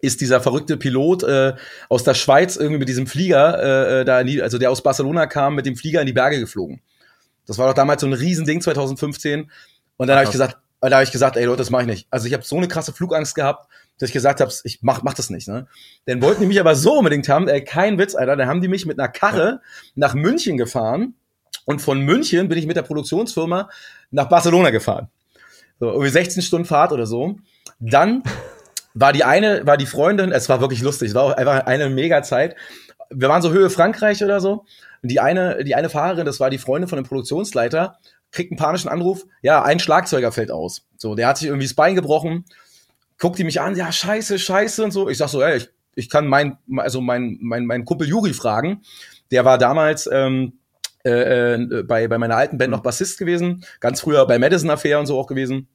ist dieser verrückte Pilot äh, aus der Schweiz irgendwie mit diesem Flieger, äh, da in die, also der aus Barcelona kam, mit dem Flieger in die Berge geflogen. Das war doch damals so ein Riesending 2015. Und dann habe ich gesagt, da habe ich gesagt, ey Leute, das mache ich nicht. Also ich habe so eine krasse Flugangst gehabt, dass ich gesagt habe, ich mach, mach das nicht. Ne? Dann wollten die mich aber so unbedingt haben, ey, kein Witz, Alter. Dann haben die mich mit einer Karre nach München gefahren und von München bin ich mit der Produktionsfirma nach Barcelona gefahren. So, irgendwie 16 Stunden Fahrt oder so. Dann war die eine, war die Freundin, es war wirklich lustig, es war auch einfach eine mega Zeit. Wir waren so Höhe Frankreich oder so. Und die eine, die eine Fahrerin, das war die Freundin von dem Produktionsleiter, kriegt einen panischen Anruf, ja, ein Schlagzeuger fällt aus. So, der hat sich irgendwie das Bein gebrochen, guckt die mich an, ja, scheiße, scheiße und so. Ich sag so, ey, ich, ich kann mein, also mein, mein, mein Kumpel Juri fragen. Der war damals ähm, äh, äh, bei, bei meiner alten Band noch Bassist gewesen, ganz früher bei Madison Affair und so auch gewesen.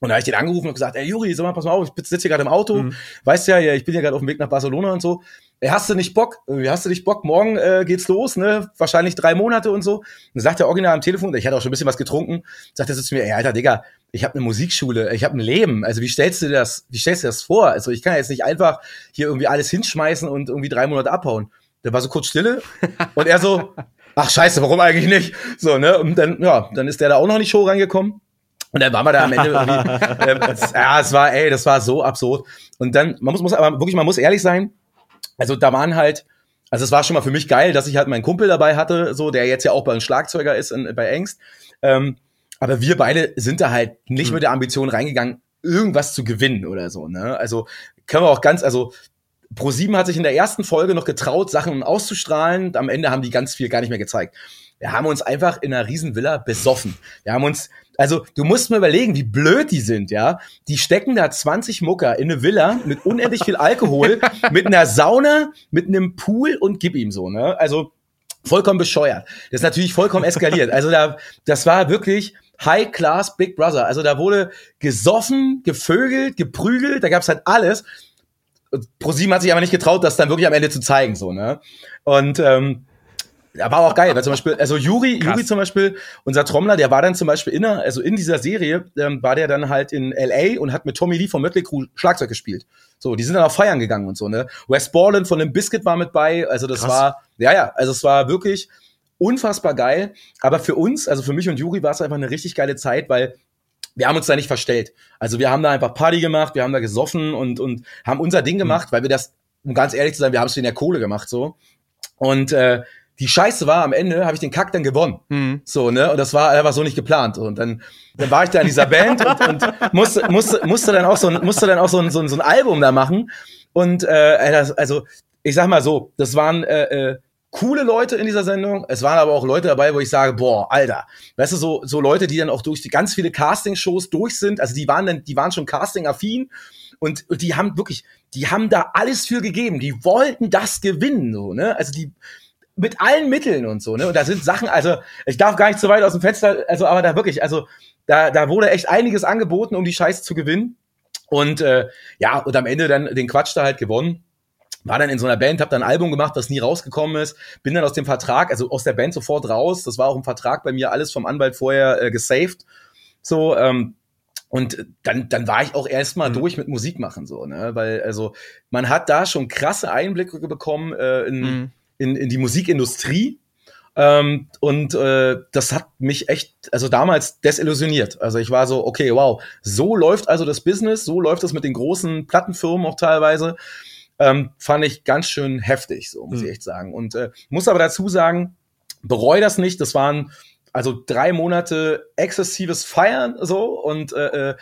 Und da habe ich den angerufen und gesagt, ey Juri, sag mal, pass mal auf, ich sitze hier gerade im Auto,
Mhm.
weißt ja, ja, ich bin ja gerade auf dem Weg nach Barcelona und so. Hast du nicht Bock? Hast du nicht Bock? Morgen äh, geht's los, ne? Wahrscheinlich drei Monate und so. dann sagt der Original am Telefon, ich hatte auch schon ein bisschen was getrunken, sagt er so zu mir, ey, Alter, Digga, ich habe eine Musikschule, ich habe ein Leben. Also wie stellst du dir das, wie stellst du dir das vor? Also ich kann jetzt nicht einfach hier irgendwie alles hinschmeißen und irgendwie drei Monate abhauen. Der war so kurz Stille und er so, ach scheiße, warum eigentlich nicht? So, ne? Und dann, ja, dann ist der da auch noch in die Show reingekommen. Und dann waren wir da am Ende irgendwie, äh, ja, es war, ey, das war so absurd. Und dann, man muss, muss aber wirklich, man muss ehrlich sein, also da waren halt, also es war schon mal für mich geil, dass ich halt meinen Kumpel dabei hatte, so, der jetzt ja auch bei einem Schlagzeuger ist in, bei Engst. Ähm, aber wir beide sind da halt nicht hm. mit der Ambition reingegangen, irgendwas zu gewinnen oder so, ne? Also können wir auch ganz, also Pro7 hat sich in der ersten Folge noch getraut, Sachen auszustrahlen. Am Ende haben die ganz viel gar nicht mehr gezeigt. Wir haben uns einfach in einer Riesenvilla besoffen. Wir haben uns, also du musst mir überlegen, wie blöd die sind, ja. Die stecken da 20 Mucker in eine Villa mit unendlich viel Alkohol, mit einer Sauna, mit einem Pool und gib ihm so, ne? Also vollkommen bescheuert. Das ist natürlich vollkommen eskaliert. Also da, das war wirklich High Class Big Brother. Also da wurde gesoffen, gevögelt, geprügelt, da gab's halt alles. ProSieben hat sich aber nicht getraut, das dann wirklich am Ende zu zeigen, so, ne? Und ähm, ja, war auch geil, weil zum Beispiel, also Juri, Krass. Juri zum Beispiel, unser Trommler, der war dann zum Beispiel in, also in dieser Serie, ähm, war der dann halt in LA und hat mit Tommy Lee von Mötley Crew Schlagzeug gespielt. So, die sind dann auch feiern gegangen und so, ne? Wes Borland von dem Biscuit war mit bei, also das Krass. war, ja, ja, also es war wirklich unfassbar geil. Aber für uns, also für mich und Juri war es einfach eine richtig geile Zeit, weil wir haben uns da nicht verstellt. Also wir haben da einfach Party gemacht, wir haben da gesoffen und, und haben unser Ding hm. gemacht, mhm. weil wir das, um ganz ehrlich zu sein, wir haben es in der Kohle gemacht so. Und äh, die Scheiße war, am Ende habe ich den Kack dann gewonnen. Mhm. So, ne? Und das war einfach so nicht geplant. Und dann, dann war ich da in dieser Band und, und musste, musste, musste dann auch so ein, musste dann auch so ein, so ein, so ein Album da machen. Und äh, das, also, ich sag mal so, das waren äh, äh, coole Leute in dieser Sendung. Es waren aber auch Leute dabei, wo ich sage, boah, Alter, weißt du, so, so Leute, die dann auch durch die ganz viele Casting-Shows durch sind. Also die waren dann, die waren schon Casting-affin und, und die haben wirklich, die haben da alles für gegeben. Die wollten das gewinnen, so, ne? Also die, mit allen Mitteln und so, ne? Und da sind Sachen, also ich darf gar nicht zu weit aus dem Fenster, also aber da wirklich, also da, da wurde echt einiges angeboten, um die Scheiße zu gewinnen. Und äh, ja, und am Ende dann den Quatsch da halt gewonnen war dann in so einer Band, habe dann ein Album gemacht, das nie rausgekommen ist, bin dann aus dem Vertrag, also aus der Band sofort raus. Das war auch im Vertrag bei mir alles vom Anwalt vorher äh, gesaved. So, ähm, und dann, dann war ich auch erstmal mhm. durch mit Musik machen, so, ne? Weil, also, man hat da schon krasse Einblicke bekommen äh, in, mhm. In, in die Musikindustrie. Ähm, und äh, das hat mich echt, also damals desillusioniert. Also ich war so, okay, wow, so läuft also das Business, so läuft es mit den großen Plattenfirmen auch teilweise ähm, fand ich ganz schön heftig, so muss mhm. ich echt sagen. Und äh, muss aber dazu sagen, bereue das nicht. Das waren also drei Monate exzessives Feiern so und äh, äh,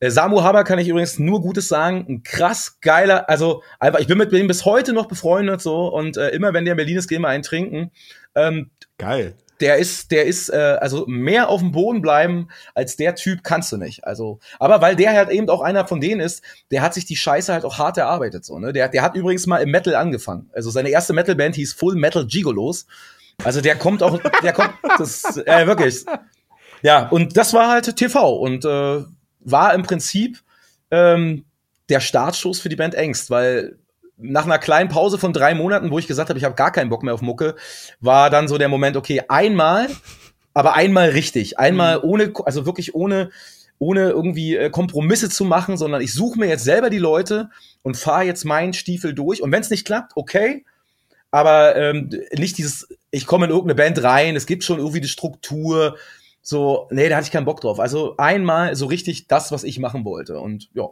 Samu Haber kann ich übrigens nur Gutes sagen. Ein krass geiler, also einfach, ich bin mit ihm bis heute noch befreundet so und äh, immer wenn der in Berlin ist, gehen wir einen trinken. Ähm,
Geil
der ist, der ist, äh, also mehr auf dem Boden bleiben als der Typ kannst du nicht. Also, aber weil der halt eben auch einer von denen ist, der hat sich die Scheiße halt auch hart erarbeitet, so, ne? Der, der hat übrigens mal im Metal angefangen. Also seine erste Metalband hieß Full Metal Gigolos. Also der kommt auch, der kommt, das, äh, wirklich. Ja, und das war halt TV und äh, war im Prinzip ähm, der Startschuss für die Band Ängst, weil nach einer kleinen Pause von drei Monaten, wo ich gesagt habe, ich habe gar keinen Bock mehr auf Mucke, war dann so der Moment, okay, einmal, aber einmal richtig, einmal mhm. ohne, also wirklich ohne, ohne irgendwie äh, Kompromisse zu machen, sondern ich suche mir jetzt selber die Leute und fahre jetzt meinen Stiefel durch. Und wenn es nicht klappt, okay, aber ähm, nicht dieses, ich komme in irgendeine Band rein, es gibt schon irgendwie die Struktur. So, nee, da hatte ich keinen Bock drauf. Also einmal so richtig das, was ich machen wollte. Und ja,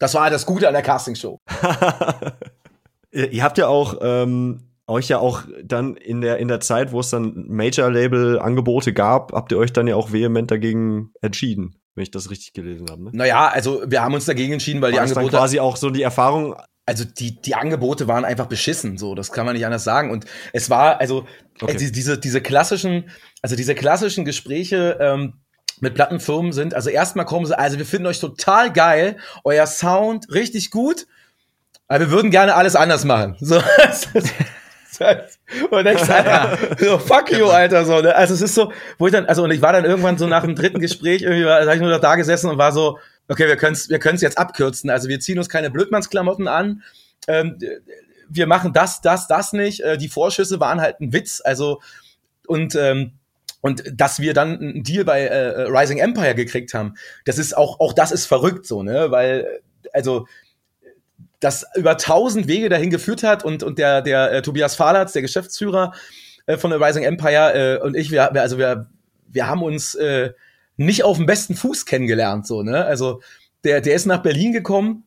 das war das Gute an der Castingshow.
ihr habt ja auch ähm, euch ja auch dann in der in der Zeit, wo es dann Major-Label Angebote gab, habt ihr euch dann ja auch vehement dagegen entschieden, wenn ich das richtig gelesen habe. Ne?
Naja, also wir haben uns dagegen entschieden, weil war die Angebote
quasi auch so die Erfahrung.
Also die die Angebote waren einfach beschissen, so das kann man nicht anders sagen. Und es war also okay. äh, diese diese klassischen also diese klassischen Gespräche. Ähm, mit Plattenfirmen sind. Also erstmal kommen sie, also wir finden euch total geil, euer Sound richtig gut, aber wir würden gerne alles anders machen. So, und denkst, Alter, so, fuck you, Alter, so, ne? Also es ist so, wo ich dann, also und ich war dann irgendwann so nach dem dritten Gespräch, irgendwie war, da ich nur noch da gesessen und war so, okay, wir können es wir können's jetzt abkürzen. Also wir ziehen uns keine Blödmannsklamotten an. Ähm, wir machen das, das, das nicht. Äh, die Vorschüsse waren halt ein Witz. Also, und, ähm, und dass wir dann einen Deal bei äh, Rising Empire gekriegt haben, das ist auch, auch das ist verrückt so, ne? Weil, also, das über tausend Wege dahin geführt hat und, und der, der äh, Tobias Fahlatz, der Geschäftsführer äh, von der Rising Empire äh, und ich, wir, wir, also wir, wir haben uns äh, nicht auf dem besten Fuß kennengelernt, so, ne? Also der, der ist nach Berlin gekommen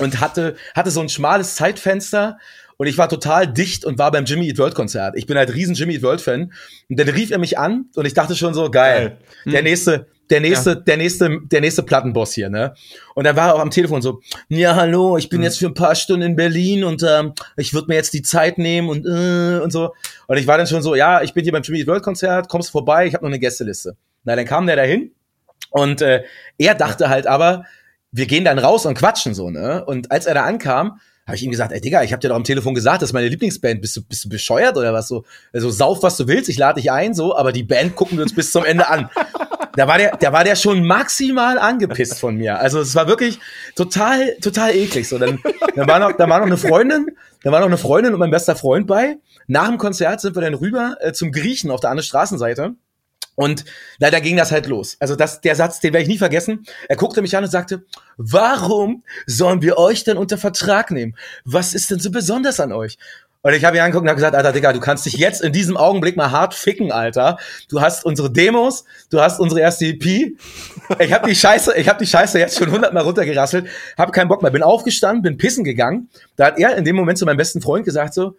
und hatte, hatte so ein schmales Zeitfenster und ich war total dicht und war beim Jimmy Eat World Konzert. Ich bin halt riesen Jimmy Eat World Fan. Und dann rief er mich an und ich dachte schon so, geil, geil. der hm. nächste, der nächste, ja. der nächste, der nächste Plattenboss hier, ne? Und dann war er auch am Telefon so, ja, hallo, ich bin mhm. jetzt für ein paar Stunden in Berlin und ähm, ich würde mir jetzt die Zeit nehmen und äh, und so. Und ich war dann schon so, ja, ich bin hier beim Jimmy Eat World Konzert, kommst vorbei, ich habe noch eine Gästeliste. Na, dann kam der dahin und äh, er dachte halt aber, wir gehen dann raus und quatschen so, ne? Und als er da ankam, habe ich ihm gesagt, ey Digga, ich habe dir doch am Telefon gesagt, das ist meine Lieblingsband. Bist du, bist du bescheuert oder was so? Also sauf, was du willst, ich lade dich ein, so, aber die Band gucken wir uns bis zum Ende an. Da war der, da war der schon maximal angepisst von mir. Also es war wirklich total, total eklig. So, dann, dann war noch, da war noch eine Freundin, da war noch eine Freundin und mein bester Freund bei. Nach dem Konzert sind wir dann rüber äh, zum Griechen auf der anderen Straßenseite. Und leider ging das halt los. Also das, der Satz, den werde ich nie vergessen. Er guckte mich an und sagte, warum sollen wir euch denn unter Vertrag nehmen? Was ist denn so besonders an euch? Und ich habe ihn angeguckt und habe gesagt, Alter, Digga, du kannst dich jetzt in diesem Augenblick mal hart ficken, Alter. Du hast unsere Demos, du hast unsere erste EP. Ich habe die Scheiße, ich habe die Scheiße jetzt schon hundertmal runtergerasselt, habe keinen Bock mehr, bin aufgestanden, bin pissen gegangen. Da hat er in dem Moment zu meinem besten Freund gesagt so,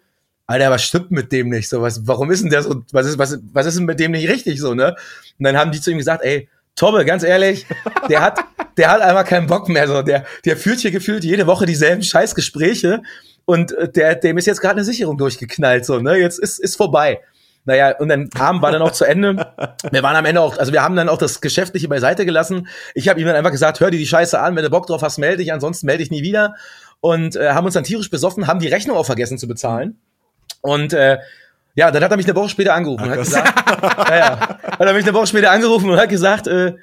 Alter, was stimmt mit dem nicht? So, was, warum ist denn der so, was ist, was, was ist denn mit dem nicht richtig so, ne? Und dann haben die zu ihm gesagt, ey, Tobbe, ganz ehrlich, der hat, der hat einfach keinen Bock mehr, so, der, der führt hier gefühlt jede Woche dieselben Scheißgespräche und äh, der, dem ist jetzt gerade eine Sicherung durchgeknallt, so, ne? Jetzt ist, ist vorbei. Naja, und dann Abend war dann auch zu Ende. Wir waren am Ende auch, also wir haben dann auch das Geschäftliche beiseite gelassen. Ich habe ihm dann einfach gesagt, hör dir die Scheiße an, wenn du Bock drauf hast, melde dich, ansonsten melde dich nie wieder. Und äh, haben uns dann tierisch besoffen, haben die Rechnung auch vergessen zu bezahlen. Und äh, ja, dann hat er mich eine Woche später angerufen und hat gesagt, ja, ja, hat er mich eine Woche später angerufen und hat gesagt, äh,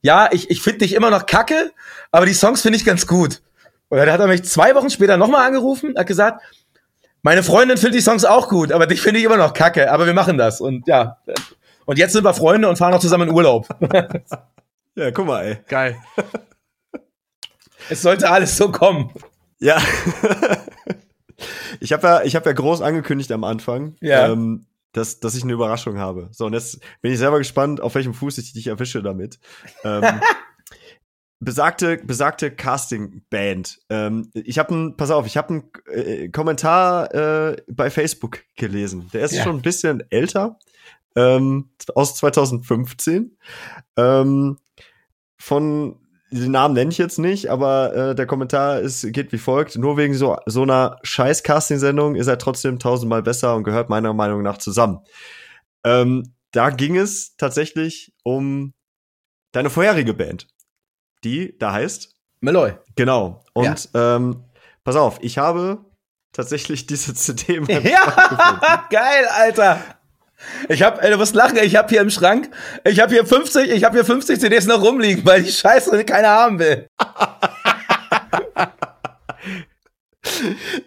ja, ich, ich finde dich immer noch kacke, aber die Songs finde ich ganz gut. Und dann hat er mich zwei Wochen später nochmal angerufen, hat gesagt, meine Freundin findet die Songs auch gut, aber dich finde ich immer noch kacke, aber wir machen das. Und ja, und jetzt sind wir Freunde und fahren auch zusammen in Urlaub.
ja, guck mal, ey.
Geil. Es sollte alles so kommen.
Ja. Ich habe ja, ich habe ja groß angekündigt am Anfang, ja. ähm, dass, dass ich eine Überraschung habe. So, und jetzt bin ich selber gespannt, auf welchem Fuß ich dich erwische damit. Ähm, besagte, besagte Casting-Band. Ähm, ich habe pass auf, ich habe einen äh, Kommentar äh, bei Facebook gelesen. Der ist ja. schon ein bisschen älter, ähm, aus 2015. Ähm, von den Namen nenne ich jetzt nicht, aber äh, der Kommentar ist, geht wie folgt. Nur wegen so, so einer scheiß Casting-Sendung ist er trotzdem tausendmal besser und gehört meiner Meinung nach zusammen. Ähm, da ging es tatsächlich um deine vorherige Band, die da heißt
Meloy.
Genau. Und ja. ähm, pass auf, ich habe tatsächlich diese CD.
Ja, geil, Alter. Ich hab, ey, du musst lachen, ich hab hier im Schrank, ich hab hier 50, ich hab hier 50 CDs noch rumliegen, weil die Scheiße keiner haben will.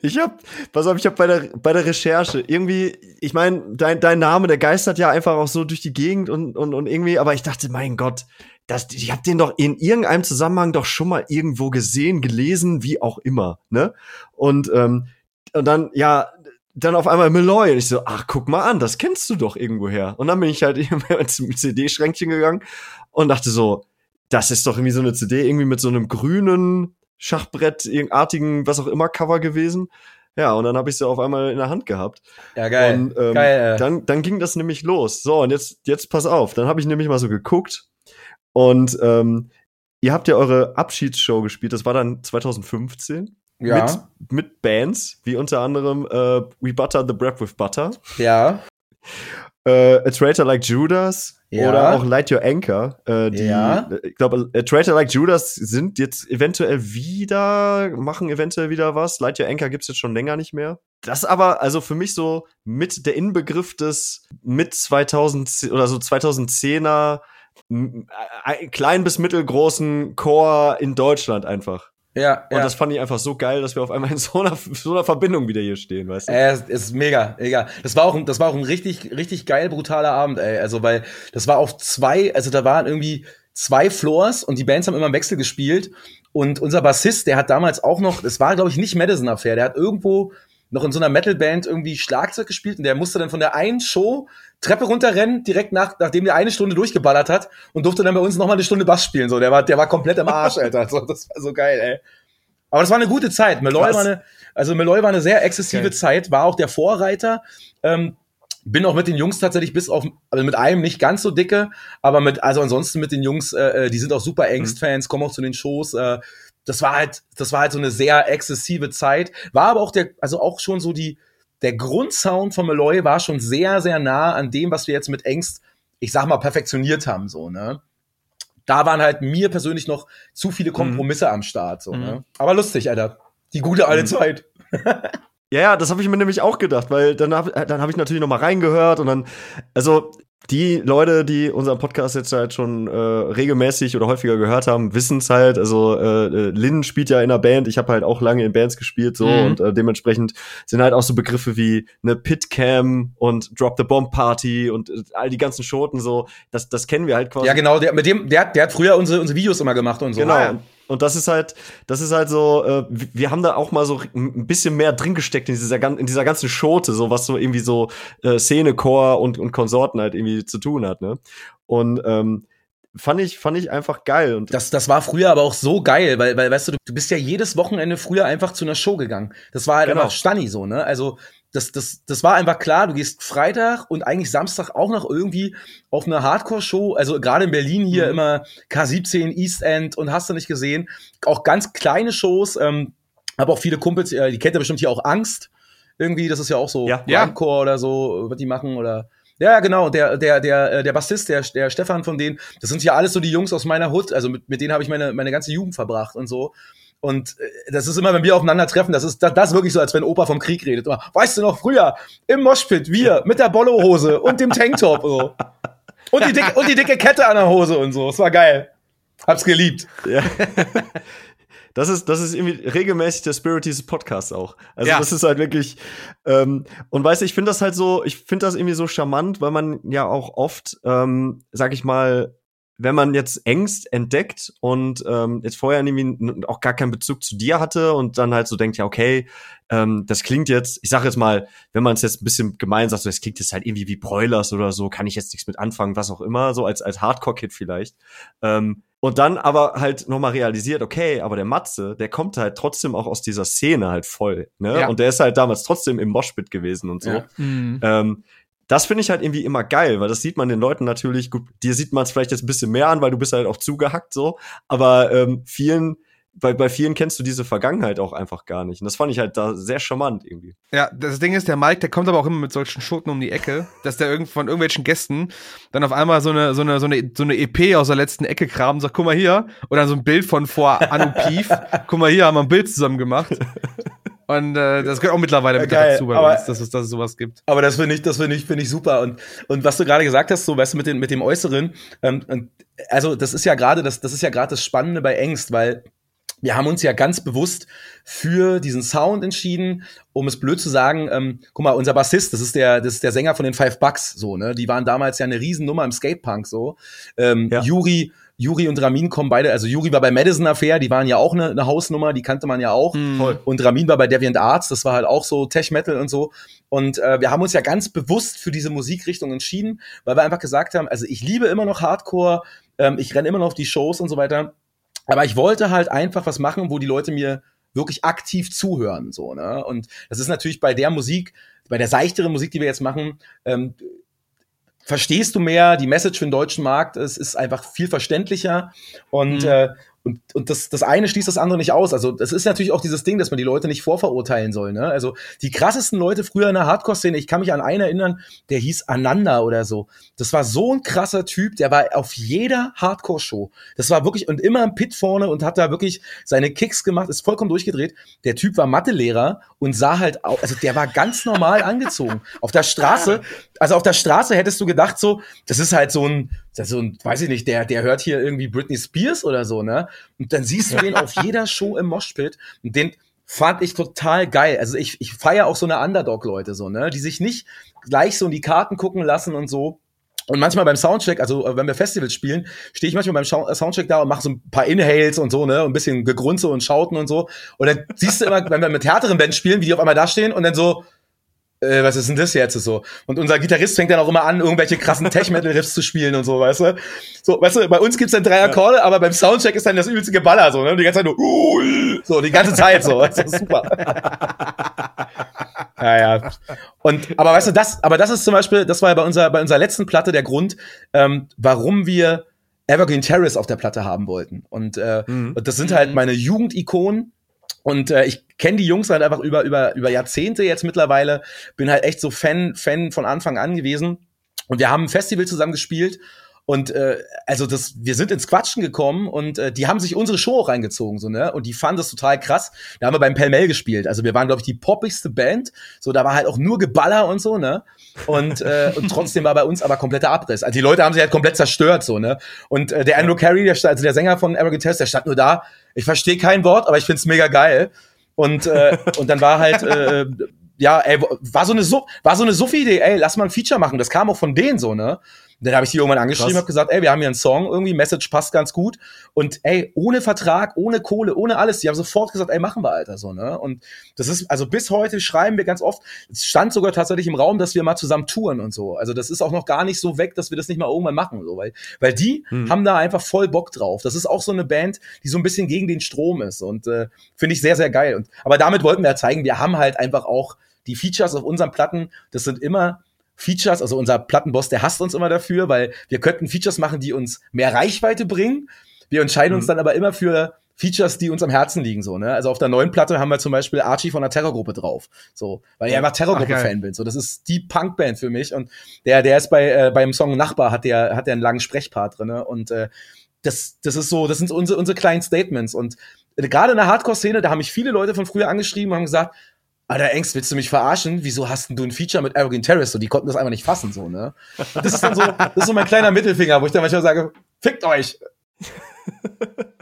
Ich hab, pass auf, ich hab bei der, bei der Recherche irgendwie, ich meine, dein, dein Name, der geistert ja einfach auch so durch die Gegend und, und, und irgendwie, aber ich dachte, mein Gott, das, ich hab den doch in irgendeinem Zusammenhang doch schon mal irgendwo gesehen, gelesen, wie auch immer, ne? Und, ähm, und dann, ja, dann auf einmal Malloy und ich so, ach, guck mal an, das kennst du doch irgendwoher. Und dann bin ich halt zum CD-Schränkchen gegangen und dachte so, das ist doch irgendwie so eine CD irgendwie mit so einem grünen Schachbrett-artigen, was auch immer Cover gewesen. Ja, und dann habe ich sie auf einmal in der Hand gehabt.
Ja, geil.
Und ähm, geil, äh. dann, dann ging das nämlich los. So, und jetzt, jetzt pass auf. Dann habe ich nämlich mal so geguckt. Und ähm, ihr habt ja eure Abschiedsshow gespielt. Das war dann 2015. Ja. Mit, mit Bands, wie unter anderem äh, We Butter the Bread with Butter.
Ja.
Äh, A Traitor Like Judas ja. oder auch Light Your Anchor. Äh, die, ja. Ich glaube, A Traitor Like Judas sind jetzt eventuell wieder, machen eventuell wieder was. Light Your Anchor gibt's jetzt schon länger nicht mehr. Das aber, also für mich so mit der Inbegriff des mit 2000 oder so 2010er klein bis mittelgroßen Chor in Deutschland einfach.
Ja,
Und
ja.
das fand ich einfach so geil, dass wir auf einmal in so einer, so einer Verbindung wieder hier stehen, weißt du?
Äh, es ist mega, mega. Das war auch, ein- das war auch ein richtig, richtig geil brutaler Abend, ey. Also, weil das war auf zwei, also da waren irgendwie zwei Floors und die Bands haben immer im Wechsel gespielt. Und unser Bassist, der hat damals auch noch, das war, glaube ich, nicht Madison Affair, der hat irgendwo noch in so einer Metalband irgendwie Schlagzeug gespielt und der musste dann von der einen Show Treppe runterrennen, direkt nach, nachdem der eine Stunde durchgeballert hat und durfte dann bei uns noch mal eine Stunde Bass spielen. So, der war, der war komplett am Arsch, Alter. So, das war so geil, ey. Aber das war eine gute Zeit. Meloy war eine, also Meloy war eine sehr exzessive
Geil.
Zeit, war auch der Vorreiter. Ähm, bin auch mit den Jungs tatsächlich bis auf, also mit einem nicht ganz so dicke, aber mit, also ansonsten mit den Jungs, äh, äh, die sind auch super Ängst-Fans, kommen auch zu den Shows. Äh, das war halt, das war halt so eine sehr exzessive Zeit. War aber auch der, also auch schon so die, der Grundsound von Meloy war schon sehr, sehr nah an dem, was wir jetzt mit Ängst, ich sag mal, perfektioniert haben, so, ne? Da waren halt mir persönlich noch zu viele Kompromisse am Start, so, ne? Aber lustig, Alter. Die gute alte
Mhm.
Zeit.
Ja, ja, das habe ich mir nämlich auch gedacht, weil dann habe dann hab ich natürlich noch mal reingehört und dann, also die Leute, die unseren Podcast jetzt halt schon äh, regelmäßig oder häufiger gehört haben, wissen es halt. Also äh, äh, Lynn spielt ja in einer Band, ich habe halt auch lange in Bands gespielt so
Mhm.
und äh, dementsprechend sind halt auch so Begriffe wie eine Pitcam und Drop the Bomb Party und äh, all die ganzen Schoten so, das, das kennen wir halt quasi.
Ja, genau, der, mit dem, der, hat- der hat früher unsere, unsere Videos immer gemacht und so.
Genau.
Ah, ja.
Und das ist halt, das ist halt so, äh, wir haben da auch mal so ein bisschen mehr drin gesteckt in dieser, in dieser ganzen Schote, so was so irgendwie so äh, Szene, Chor und, und Konsorten halt irgendwie zu tun hat, ne? Und ähm, fand ich, fand ich einfach geil. Und
Das, das war früher aber auch so geil, weil, weil weißt du, du, du bist ja jedes Wochenende früher einfach zu einer Show gegangen. Das war halt
Genau.
einfach Stanni so, ne? Also das, das, das war einfach klar, du gehst Freitag und eigentlich Samstag auch noch irgendwie auf eine Hardcore-Show, also gerade in Berlin hier
Mhm.
immer K17, East End und hast du nicht gesehen. Auch ganz kleine Shows, ähm, aber auch viele Kumpels, äh, die kennt ja bestimmt hier auch Angst. Irgendwie, das ist ja auch so
Ja.
Ja.
Grindcore oder so, was die machen oder ja, genau, der, der, der, äh, der Bassist, der, der Stefan von denen, das sind ja alles so die Jungs aus meiner Hut, also mit, mit denen habe ich meine, meine ganze Jugend verbracht und so. Und äh, das ist immer, wenn wir aufeinandertreffen, das ist das, das ist wirklich so, als wenn Opa vom Krieg redet. Immer, weißt du noch, früher im Moshpit, wir mit der Bollohose und dem Tanktop so. Und die, dicke, und die dicke Kette an der Hose und so. Es war geil. Hab's geliebt.
ja. Das ist, das ist irgendwie regelmäßig der Spirit dieses Podcasts auch. Also
Ja.
das ist halt wirklich, ähm, und weißt du, ich finde das halt so, ich finde das irgendwie so charmant, weil man ja auch oft, ähm, sag ich mal, wenn man jetzt Ängst entdeckt und ähm, jetzt vorher irgendwie auch gar keinen Bezug zu dir hatte und dann halt so denkt, ja, okay, ähm, das klingt jetzt, ich sage jetzt mal, wenn man es jetzt ein bisschen gemein sagt, so, das klingt jetzt halt irgendwie wie Broilers oder so, kann ich jetzt nichts mit anfangen, was auch immer, so als, als Hardcore-Kid vielleicht. Ähm, und dann aber halt nochmal realisiert, okay, aber der Matze, der kommt halt trotzdem auch aus dieser Szene halt voll, ne?
Ja.
Und der ist halt damals trotzdem im Moshpit gewesen und so.
Ja.
Mhm.
Ähm, das finde ich halt irgendwie immer geil, weil das sieht man den Leuten natürlich, gut, dir sieht man es vielleicht jetzt ein bisschen mehr an, weil du bist halt auch zugehackt so, aber ähm, vielen, bei, bei vielen kennst du diese Vergangenheit auch einfach gar nicht. Und das fand ich halt da sehr charmant irgendwie.
Ja, das Ding ist, der Mike, der kommt aber auch immer mit solchen Schoten um die Ecke, dass der irgend von irgendwelchen Gästen dann auf einmal so eine, so eine, so eine, so eine EP aus der letzten Ecke kramt und sagt, guck mal hier, oder so ein Bild von vor Anu Pief, guck mal hier, haben wir ein Bild zusammen gemacht. Und äh, das gehört auch mittlerweile mit
Geil,
dazu bei
aber-
uns, dass es, dass es sowas gibt.
Aber das finde ich, das finde ich, finde ich super. Und, und was du gerade gesagt hast, so, weißt du, mit dem, mit dem Äußeren, ähm, und, also, das ist ja gerade, das, das ist ja gerade das Spannende bei Ängst, weil wir haben uns ja ganz bewusst für diesen Sound entschieden, um es blöd zu sagen, ähm, guck mal, unser Bassist, das ist der, das ist der Sänger von den Five Bucks, so, ne? Die waren damals ja eine Riesennummer im Skatepunk, so. Ähm,
Ja.
Juri, Juri und Ramin kommen beide, also Juri war bei Madison Affair, die waren ja auch eine, eine Hausnummer, die kannte man ja auch.
Voll.
Und Ramin war bei Deviant Arts, das war halt auch so Tech Metal und so. Und äh, wir haben uns ja ganz bewusst für diese Musikrichtung entschieden, weil wir einfach gesagt haben, also ich liebe immer noch Hardcore, ähm, ich renne immer noch auf die Shows und so weiter. Aber ich wollte halt einfach was machen, wo die Leute mir wirklich aktiv zuhören, so, ne? Und das ist natürlich bei der Musik, bei der seichteren Musik, die wir jetzt machen, ähm, verstehst du mehr, die Message für den deutschen Markt ist, ist einfach viel verständlicher und,
Mhm.
äh, und, und das, das eine schließt das andere nicht aus. Also das ist natürlich auch dieses Ding, dass man die Leute nicht vorverurteilen soll. Ne? Also die krassesten Leute früher in der Hardcore-Szene, ich kann mich an einen erinnern, der hieß Ananda oder so. Das war so ein krasser Typ, der war auf jeder Hardcore-Show. Das war wirklich, und immer im Pit vorne und hat da wirklich seine Kicks gemacht, ist vollkommen durchgedreht. Der Typ war Mathelehrer und sah halt auch, also der war ganz normal angezogen. Auf der Straße, also auf der Straße hättest du gedacht so, das ist halt so ein, das so ein, weiß ich nicht, der, der hört hier irgendwie Britney Spears oder so, ne? Und dann siehst du den auf jeder Show im Moshpit und den fand ich total geil. Also ich, ich feiere auch so eine Underdog-Leute so, ne? Die sich nicht gleich so in die Karten gucken lassen und so. Und manchmal beim Soundcheck, also äh, wenn wir Festivals spielen, stehe ich manchmal beim äh, Soundcheck da und mache so ein paar Inhales und so, ne, und ein bisschen Gegrunze und Schauten und so. Und dann siehst du immer, wenn wir mit härteren Bands spielen, wie die auf einmal da stehen und dann so, äh, was ist denn das jetzt so? Und unser Gitarrist fängt dann auch immer an, irgendwelche krassen Tech-Metal-Riffs zu spielen und so, weißt du? So, weißt du, bei uns gibt's dann drei Akkorde, ja. aber beim Soundcheck ist dann das übelste Geballer, so, ne? Die ganze Zeit nur, so, die ganze Zeit so, das ist super. ja, ja. Und, aber weißt du, das, aber das ist zum Beispiel, das war ja bei unserer, bei unserer letzten Platte der Grund, ähm, warum wir Evergreen Terrace auf der Platte haben wollten. Und, äh, mhm. und das sind halt meine Jugendikonen, und äh, ich kenne die Jungs halt einfach über, über, über Jahrzehnte jetzt mittlerweile. Bin halt echt so Fan, Fan von Anfang an gewesen. Und wir haben ein Festival zusammen gespielt und äh, also das, wir sind ins Quatschen gekommen und äh, die haben sich unsere Show auch reingezogen, so, ne? Und die fanden das total krass. Da haben wir beim Pelmel gespielt. Also wir waren, glaube ich, die poppigste Band. So, da war halt auch nur Geballer und so, ne? Und, äh, und trotzdem war bei uns aber kompletter Abriss. Also die Leute haben sich halt komplett zerstört, so, ne? Und äh, der Andrew Carey, der, also der Sänger von Arrogant Test, der stand nur da. Ich verstehe kein Wort, aber ich find's mega geil. Und, äh, und dann war halt, äh, ja, ey, war so eine, war so eine Suff-Idee, ey, lass mal ein Feature machen. Das kam auch von denen so, ne? Und dann habe ich die irgendwann angeschrieben, habe gesagt, ey, wir haben hier einen Song, irgendwie, Message passt ganz gut. Und ey, ohne Vertrag, ohne Kohle, ohne alles, die haben sofort gesagt, ey, machen wir, Alter, so, ne? Und das ist, also bis heute schreiben wir ganz oft, es stand sogar tatsächlich im Raum, dass wir mal zusammen touren und so. Also das ist auch noch gar nicht so weg, dass wir das nicht mal irgendwann machen, so, weil, weil die hm. haben da einfach voll Bock drauf. Das ist auch so eine Band, die so ein bisschen gegen den Strom ist und äh, finde ich sehr, sehr geil. Und, aber damit wollten wir ja zeigen, wir haben halt einfach auch die Features auf unseren Platten, das sind immer Features, also unser Plattenboss, der hasst uns immer dafür, weil wir könnten Features machen, die uns mehr Reichweite bringen. Wir entscheiden mhm. uns dann aber immer für Features, die uns am Herzen liegen, so, ne? Also auf der neuen Platte haben wir zum Beispiel Archie von der Terrorgruppe drauf. So, weil ich einfach Terrorgruppe-Fan bin. So, das ist die Punkband für mich. Und der, der ist bei, äh, beim Song Nachbar hat der, hat der einen langen Sprechpart drin, ne? Und äh, das, das ist so, das sind unsere, unsere kleinen Statements. Und äh, gerade in der Hardcore-Szene, da haben mich viele Leute von früher angeschrieben und haben gesagt, Alter, Engst, willst du mich verarschen? Wieso hast denn du ein Feature mit Arrogant Terrorist? So, die konnten das einfach nicht fassen, so, ne? Das ist dann so, das ist so mein kleiner Mittelfinger, wo ich dann manchmal sage, fickt euch!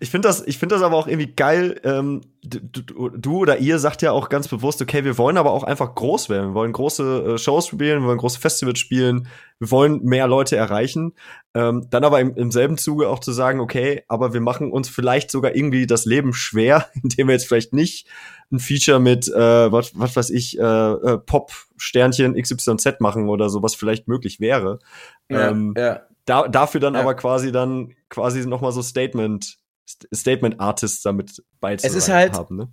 Ich finde das, ich finde das aber auch irgendwie geil. Ähm, du, du, oder ihr sagt ja auch ganz bewusst, okay, wir wollen aber auch einfach groß werden. Wir wollen große äh, Shows spielen, wir wollen große Festivals spielen, wir wollen mehr Leute erreichen. Ähm, dann aber im, im selben Zuge auch zu sagen, okay, aber wir machen uns vielleicht sogar irgendwie das Leben schwer, indem wir jetzt vielleicht nicht ein Feature mit, äh, was, was weiß ich, äh, äh, Pop-Sternchen XYZ machen oder so, was vielleicht möglich wäre. Ja, ähm, ja. Da, dafür dann ja. aber quasi dann quasi nochmal so Statement, Statement Artists damit beizutragen
es ist halt, haben, ne?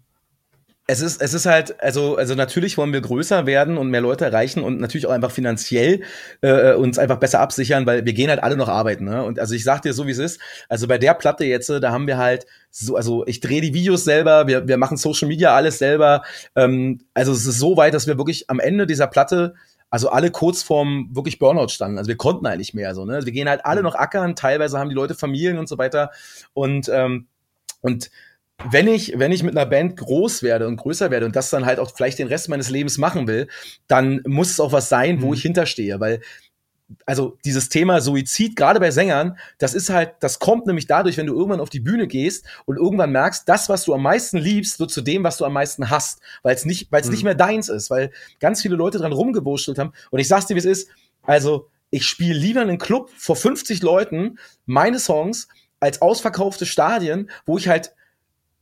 Es ist, es ist halt, also, also natürlich wollen wir größer werden und mehr Leute erreichen und natürlich auch einfach finanziell äh, uns einfach besser absichern, weil wir gehen halt alle noch arbeiten. Ne? Und also ich sag dir so, wie es ist. Also bei der Platte jetzt, da haben wir halt so, also ich drehe die Videos selber, wir, wir machen Social Media alles selber. Ähm, also es ist so weit, dass wir wirklich am Ende dieser Platte also alle kurz vorm wirklich Burnout standen. Also wir konnten eigentlich mehr so. Ne? Wir gehen halt alle mhm. noch ackern. Teilweise haben die Leute Familien und so weiter. Und ähm, und wenn ich, wenn ich mit einer Band groß werde und größer werde und das dann halt auch vielleicht den Rest meines Lebens machen will, dann muss es auch was sein, wo mhm. ich hinterstehe, weil also dieses Thema Suizid, gerade bei Sängern, das ist halt, das kommt nämlich dadurch, wenn du irgendwann auf die Bühne gehst und irgendwann merkst, das, was du am meisten liebst, wird zu dem, was du am meisten hast, weil es nicht, weil es mhm. nicht mehr deins ist, weil ganz viele Leute dran rumgewurschtelt haben. Und ich sag's dir, wie es ist, also ich spiele lieber einen Club vor 50 Leuten meine Songs als ausverkaufte Stadien, wo ich halt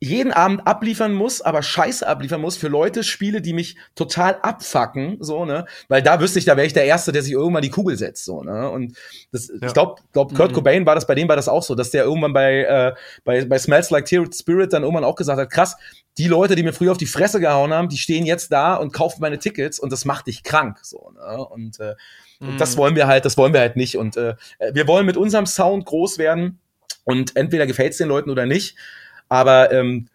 jeden Abend abliefern muss, aber scheiße abliefern muss für Leute, Spiele, die mich total abfacken, so, ne? Weil da wüsste ich, da wäre ich der Erste, der sich irgendwann die Kugel setzt, so, ne? Und das, ja. ich glaube, glaub, Kurt mhm. Cobain war das, bei dem war das auch so, dass der irgendwann bei, äh, bei, bei Smells Like Teen Spirit dann irgendwann auch gesagt hat, krass, die Leute, die mir früher auf die Fresse gehauen haben, die stehen jetzt da und kaufen meine Tickets und das macht dich krank, so, ne? Und, äh, mhm. das wollen wir halt, das wollen wir halt nicht. Und äh, wir wollen mit unserem Sound groß werden und entweder gefällt es den Leuten oder nicht. Aber ähm,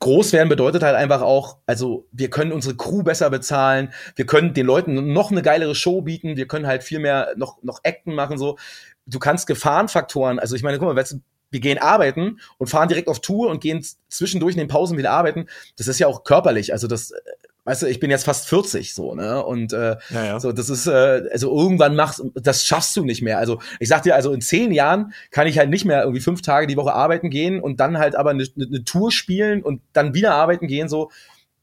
groß werden bedeutet halt einfach auch, also wir können unsere Crew besser bezahlen, wir können den Leuten noch eine geilere Show bieten, wir können halt viel mehr noch, noch Acten machen, so. Du kannst Gefahrenfaktoren, also ich meine, guck mal, wir gehen arbeiten und fahren direkt auf Tour und gehen zwischendurch in den Pausen wieder arbeiten. Das ist ja auch körperlich, also das weißt du, ich bin jetzt fast 40 so, ne? Und äh,
Ja, ja.
so, das ist, äh, also irgendwann machst das schaffst du nicht mehr. Also ich sag dir, also in zehn Jahren kann ich halt nicht mehr irgendwie fünf Tage die Woche arbeiten gehen und dann halt aber eine, eine Tour spielen und dann wieder arbeiten gehen. So,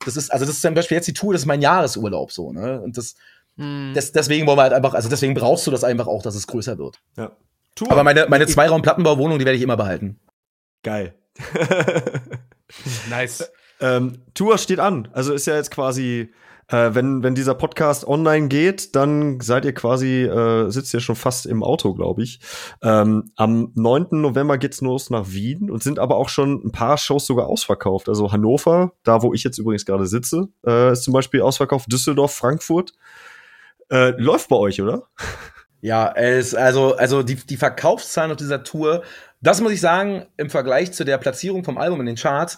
das ist, also das ist zum Beispiel jetzt die Tour, das ist mein Jahresurlaub so, ne? Und das,
Hm.
das deswegen wollen wir halt einfach, also deswegen brauchst du das einfach auch, dass es größer wird.
ja. Tour.
Aber meine, meine Zweiraum-Plattenbauwohnung, die werde ich immer behalten.
Geil.
Nice.
Ähm, Tour steht an. Also ist ja jetzt quasi, äh, wenn, wenn dieser Podcast online geht, dann seid ihr quasi, äh, sitzt ihr schon fast im Auto, glaube ich. Ähm, am 9. November geht's los nach Wien und sind aber auch schon ein paar Shows sogar ausverkauft. Also Hannover, da wo ich jetzt übrigens gerade sitze, äh, ist zum Beispiel ausverkauft. Düsseldorf, Frankfurt. Äh, läuft bei euch, oder?
Ja, es, also, also die, die Verkaufszahlen auf dieser Tour, das muss ich sagen, im Vergleich zu der Platzierung vom Album in den Charts,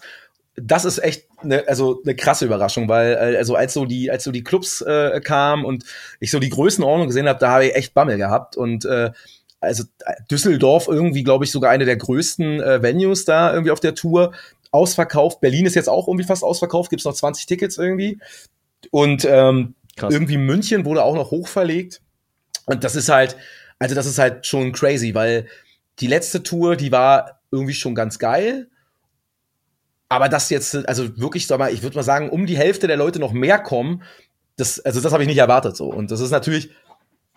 das ist echt eine, also eine krasse Überraschung, weil äh, also als so die als so die Clubs äh, kamen und ich so die Größenordnung gesehen habe, da habe ich echt Bammel gehabt und äh, also Düsseldorf irgendwie glaube ich sogar eine der größten äh, Venues da irgendwie auf der Tour ausverkauft. Berlin ist jetzt auch irgendwie fast ausverkauft, gibt's noch 20 Tickets irgendwie und ähm,
Krass.
irgendwie München wurde auch noch hochverlegt und das ist halt also das ist halt schon crazy, weil die letzte Tour, die war irgendwie schon ganz geil. Aber das jetzt, also wirklich, sag mal, ich würde mal sagen, um die Hälfte der Leute noch mehr kommen, das, also das habe ich nicht erwartet so. Und das ist natürlich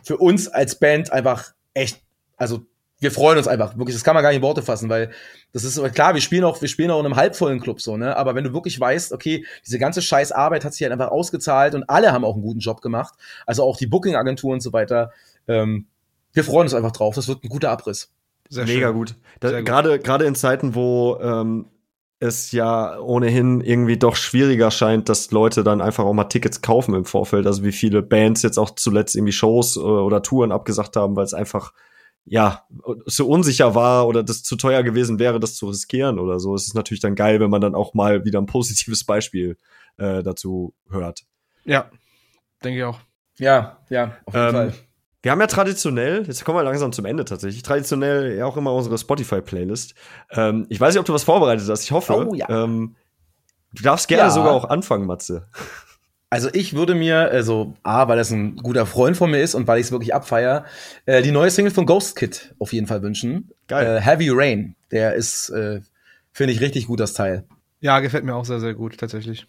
für uns als Band einfach echt, also wir freuen uns einfach, wirklich, das kann man gar nicht in Worte fassen, weil das ist so, klar, wir spielen auch, wir spielen auch in einem halbvollen Club so, ne? Aber wenn du wirklich weißt, okay, diese ganze scheiß Arbeit hat sich halt einfach ausgezahlt und alle haben auch einen guten Job gemacht, also auch die Booking-Agentur und so weiter, ähm, wir freuen uns einfach drauf, das wird ein guter Abriss.
Sehr
Mega
schön.
gut. Da,
Sehr gut.
Gerade gerade in Zeiten, wo ähm, es ja ohnehin irgendwie doch schwieriger scheint, dass Leute dann einfach auch mal Tickets kaufen im Vorfeld. Also wie viele Bands jetzt auch zuletzt irgendwie Shows äh, oder Touren abgesagt haben, weil es einfach ja so unsicher war oder das zu teuer gewesen wäre, das zu riskieren oder so. Es ist natürlich dann geil, wenn man dann auch mal wieder ein positives Beispiel äh, dazu hört.
Ja, denke ich auch.
Ja, ja, auf jeden
Ähm,
Fall.
Wir haben ja traditionell, jetzt kommen wir langsam zum Ende tatsächlich, traditionell ja auch immer unsere Spotify-Playlist. Ähm, ich weiß nicht, ob du was vorbereitet hast. Ich hoffe.
Oh, ja.
ähm, du darfst gerne
Ja.
sogar auch anfangen, Matze.
Also ich würde mir, also A, weil das ein guter Freund von mir ist und weil ich es wirklich abfeier, äh, die neue Single von Ghost Kid auf jeden Fall wünschen.
Geil.
Äh, Heavy Rain, der ist, äh, finde ich, richtig gut, das Teil.
Ja, gefällt mir auch sehr, sehr gut, tatsächlich.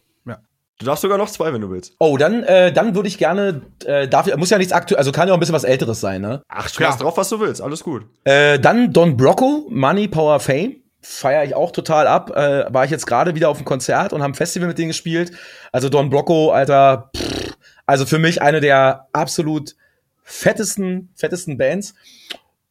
Du darfst sogar noch zwei, wenn du willst.
Oh, dann, äh, dann würde ich gerne, äh, darf, muss ja nichts aktuell, also kann ja auch ein bisschen was Älteres sein, ne?
Ach,
Klar.
schmeiß drauf, was du willst. Alles gut.
Äh, dann Don Brocco, Money, Power, Fame. Feiere ich auch total ab. Äh, war ich jetzt gerade wieder auf dem Konzert und haben ein Festival mit denen gespielt. Also Don Brocco, Alter, pff, also für mich eine der absolut fettesten, fettesten Bands.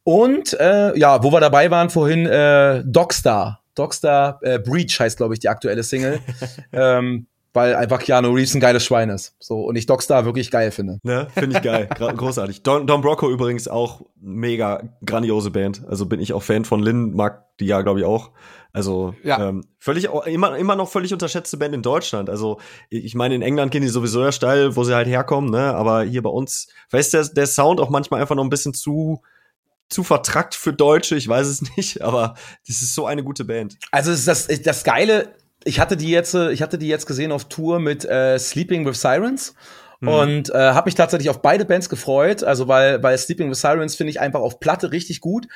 Und äh, ja, wo wir dabei waren vorhin, äh, Dogstar. Dogstar äh, Breach heißt, glaube ich, die aktuelle Single. ähm, weil einfach Keanu Reeves ein geiles Schwein ist. So, und ich Dogstar wirklich geil finde.
Ne? Finde ich geil. Großartig. Don, Don Brocco übrigens auch mega grandiose Band. Also bin ich auch Fan von Lynn, mag die ja, glaube ich, auch. Also
Ja.
ähm, völlig immer, immer noch völlig unterschätzte Band in Deutschland. Also ich meine, in England gehen die sowieso ja steil, wo sie halt herkommen, ne? Aber hier bei uns, weißt du, der, der Sound auch manchmal einfach noch ein bisschen zu zu vertrackt für Deutsche, ich weiß es nicht, aber das ist so eine gute Band.
Also es ist das, das Geile, ich hatte die jetzt, äh, ich hatte die jetzt gesehen auf Tour mit äh, Sleeping with Sirens. Und äh, habe mich tatsächlich auf beide Bands gefreut, also weil, weil Sleeping with Sirens finde ich einfach auf Platte richtig gut.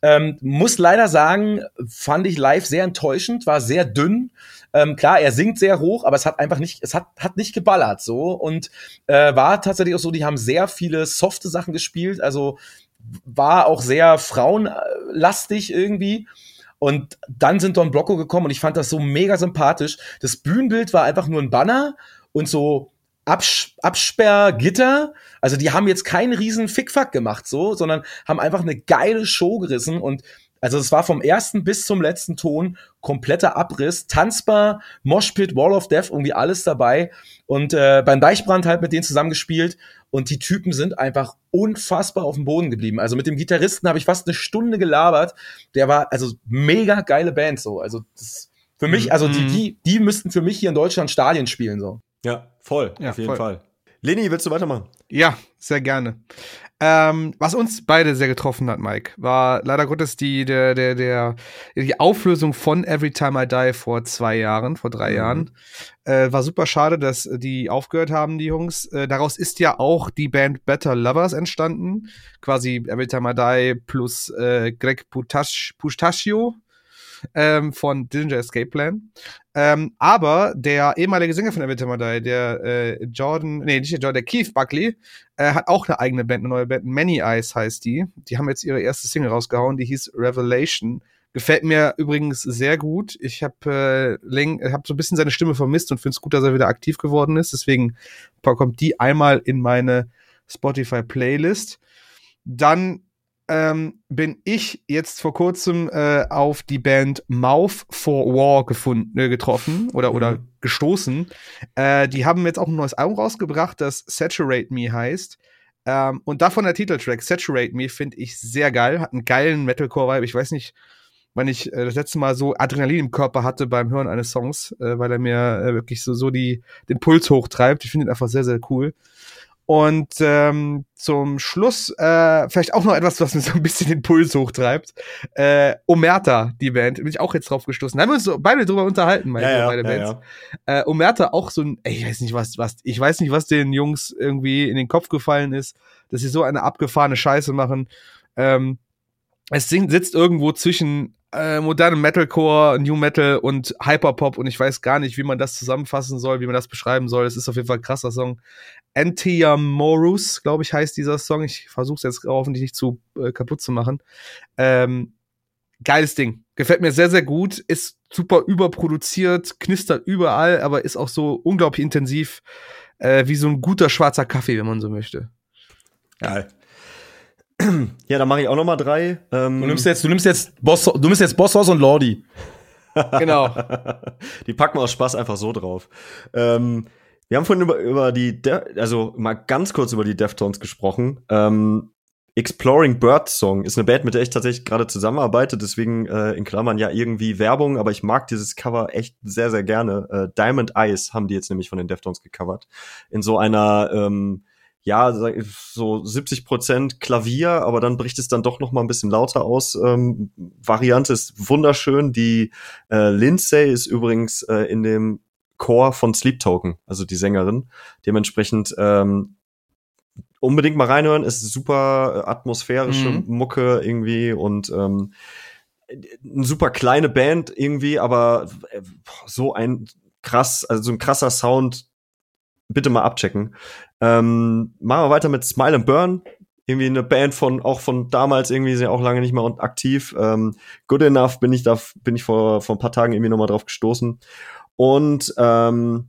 Ähm, muss leider sagen, fand ich live sehr enttäuschend, war sehr dünn. Ähm, klar, er singt sehr hoch, aber es hat einfach nicht, es hat, hat nicht geballert so und äh, war tatsächlich auch so, die haben sehr viele softe Sachen gespielt, also war auch sehr frauenlastig irgendwie. Und dann sind Don Blocco gekommen und ich fand das so mega sympathisch. Das Bühnenbild war einfach nur ein Banner und so Abs Absperrgitter. Also die haben jetzt keinen riesen Fickfuck gemacht so, sondern haben einfach eine geile Show gerissen und also es war vom ersten bis zum letzten Ton kompletter Abriss, tanzbar, Moshpit, Wall of Death, irgendwie alles dabei und äh, beim Deichbrand halt mit denen zusammengespielt und die Typen sind einfach unfassbar auf dem Boden geblieben. Also mit dem Gitarristen habe ich fast eine Stunde gelabert. Der war also mega geile Band so. Also das für mich, also die,
Mhm.
die, die müssten für mich hier in Deutschland Stadien spielen so.
Ja, voll,
Ja,
auf jeden
voll.
Fall. Leni, willst du weitermachen?
Ja, sehr gerne. Ähm, was uns beide sehr getroffen hat, Mike, war leider Gottes die, der, der, der, die Auflösung von Every Time I Die vor zwei Jahren, vor drei mhm. Jahren. Äh, war super schade, dass die aufgehört haben, die Jungs. Äh, daraus ist ja auch die Band Better Lovers entstanden. Quasi Every Time I Die plus äh, Greg Pustachio ähm, von Dillinger Escape Plan. Ähm, aber der ehemalige Sänger von Madai, der äh, Jordan, nee, nicht der Jordan, der Keith Buckley, äh, hat auch eine eigene Band, eine neue Band. Many Eyes heißt die. Die haben jetzt ihre erste Single rausgehauen, die hieß Revelation. Gefällt mir übrigens sehr gut. Ich habe äh, hab so ein bisschen seine Stimme vermisst und finde es gut, dass er wieder aktiv geworden ist. Deswegen kommt die einmal in meine Spotify-Playlist. Dann ähm, bin ich jetzt vor kurzem äh, auf die Band Mouth for War gefunden, äh, getroffen oder, mhm. oder gestoßen. Äh, die haben jetzt auch ein neues Album rausgebracht, das Saturate Me heißt. Ähm, und davon der Titeltrack Saturate Me finde ich sehr geil. Hat einen geilen Metalcore-Vibe. Ich weiß nicht, wann ich äh, das letzte Mal so Adrenalin im Körper hatte beim Hören eines Songs, äh, weil er mir äh, wirklich so, so die, den Puls hochtreibt. Ich finde ihn einfach sehr, sehr cool. Und ähm, zum Schluss äh, vielleicht auch noch etwas, was mir so ein bisschen den Puls hochtreibt. Äh, Omerta, die Band, bin ich auch jetzt drauf gestoßen. Da haben wir uns so beide drüber unterhalten, meine
ja,
ja, beide Bands. Ja, äh, Omerta auch so ein, ey, ich weiß nicht, was, was, ich weiß nicht, was den Jungs irgendwie in den Kopf gefallen ist, dass sie so eine abgefahrene Scheiße machen. Ähm, es sitzt irgendwo zwischen äh, modernem Metalcore, New Metal und Hyperpop und ich weiß gar nicht, wie man das zusammenfassen soll, wie man das beschreiben soll. Es ist auf jeden Fall ein krasser Song. Antia Morus, glaube ich, heißt dieser Song. Ich versuche es jetzt hoffentlich nicht zu äh, kaputt zu machen. Ähm, geiles Ding. Gefällt mir sehr, sehr gut. Ist super überproduziert, knistert überall, aber ist auch so unglaublich intensiv, äh, wie so ein guter schwarzer Kaffee, wenn man so möchte.
Geil. Ja, dann mache ich auch noch mal drei.
Ähm du nimmst jetzt, du nimmst jetzt Boss, du nimmst jetzt Bosshaus und Lordi.
genau.
Die packen wir aus Spaß einfach so drauf. Ähm, wir haben vorhin über, über die, De also mal ganz kurz über die Deftones gesprochen. Ähm, Exploring Bird Song ist eine Band, mit der ich tatsächlich gerade zusammenarbeite, deswegen äh, in Klammern ja irgendwie Werbung, aber ich mag dieses Cover echt sehr, sehr gerne. Äh, Diamond Eyes haben die jetzt nämlich von den Deftones gecovert. In so einer, ähm, ja, so 70 Prozent Klavier, aber dann bricht es dann doch noch mal ein bisschen lauter aus. Ähm, Variante ist wunderschön. Die äh, Lindsay ist übrigens äh, in dem Chor von Sleep Token, also die Sängerin. Dementsprechend ähm, unbedingt mal reinhören. Ist super äh, atmosphärische mhm. Mucke irgendwie und ähm, eine super kleine Band irgendwie, aber äh, so ein krass, also so ein krasser Sound. Bitte mal abchecken. Ähm, machen wir weiter mit Smile and Burn. Irgendwie eine Band von, auch von damals irgendwie sind ja auch lange nicht mehr aktiv. Ähm, Good Enough bin ich da, bin ich vor, vor ein paar Tagen irgendwie nochmal drauf gestoßen. Und ähm,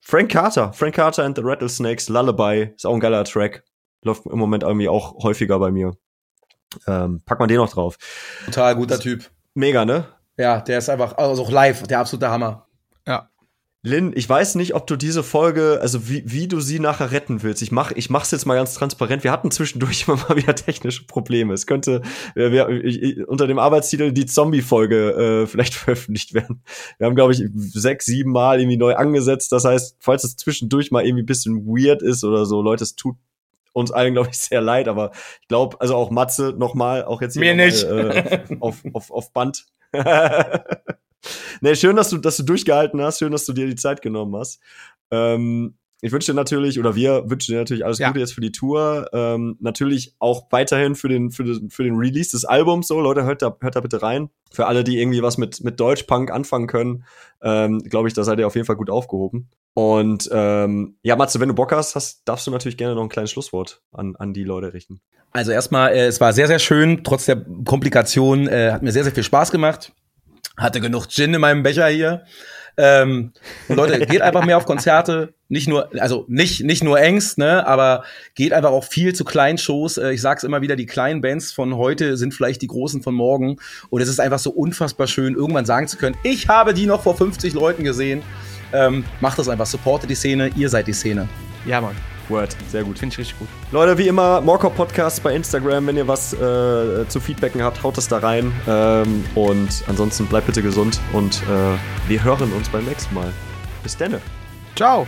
Frank Carter, Frank Carter and the Rattlesnakes, Lullaby, ist auch ein geiler Track. Läuft im Moment irgendwie auch häufiger bei mir. Ähm, pack mal den noch drauf.
Total guter Typ.
Mega, ne?
Ja, der ist einfach, also auch live, der absolute Hammer.
Ja.
Lynn, ich weiß nicht, ob du diese Folge, also wie, wie du sie nachher retten willst. Ich mach, ich mach's jetzt mal ganz transparent. Wir hatten zwischendurch immer mal wieder technische Probleme. Es könnte wir, wir, ich, unter dem Arbeitstitel die Zombie-Folge äh, vielleicht veröffentlicht werden. Wir haben, glaube ich, sechs, sieben Mal irgendwie neu angesetzt. Das heißt, falls es zwischendurch mal irgendwie bisschen weird ist oder so, Leute, es tut uns allen, glaube ich, sehr leid, aber ich glaube, also auch Matze nochmal, auch jetzt
hier
Mir
nicht.
Mal, äh, auf, auf, auf Band. nee, schön, dass du, dass du durchgehalten hast, schön, dass du dir die Zeit genommen hast. Ähm, ich wünsche dir natürlich, oder wir wünschen dir natürlich alles ja. Gute jetzt für die Tour. Ähm, natürlich auch weiterhin für den, für, den, für den Release des Albums. So, Leute, hört da, hört da bitte rein. Für alle, die irgendwie was mit, mit Deutschpunk anfangen können, ähm, glaube ich, da seid ihr auf jeden Fall gut aufgehoben. Und ähm, ja, Matze, wenn du Bock hast, hast, darfst du natürlich gerne noch ein kleines Schlusswort an, an die Leute richten.
Also erstmal, äh, es war sehr, sehr schön, trotz der Komplikationen, äh, hat mir sehr, sehr viel Spaß gemacht. Hatte genug Gin in meinem Becher hier. Ähm, Leute, geht einfach mehr auf Konzerte. Nicht nur, also nicht, nicht nur Ängst, ne, aber geht einfach auch viel zu kleinen Shows. Äh, ich sag's immer wieder, die kleinen Bands von heute sind vielleicht die großen von morgen. Und es ist einfach so unfassbar schön, irgendwann sagen zu können, ich habe die noch vor 50 Leuten gesehen. Ähm, macht das einfach, supportet die Szene, ihr seid die Szene.
Ja, Mann.
Word, sehr gut. Finde ich richtig gut. Leute, wie immer, Morcop Podcast bei Instagram. Wenn ihr was äh, zu Feedbacken habt, haut es da rein. Ähm, und ansonsten bleibt bitte gesund und äh, wir hören uns beim nächsten Mal. Bis dann.
Ciao.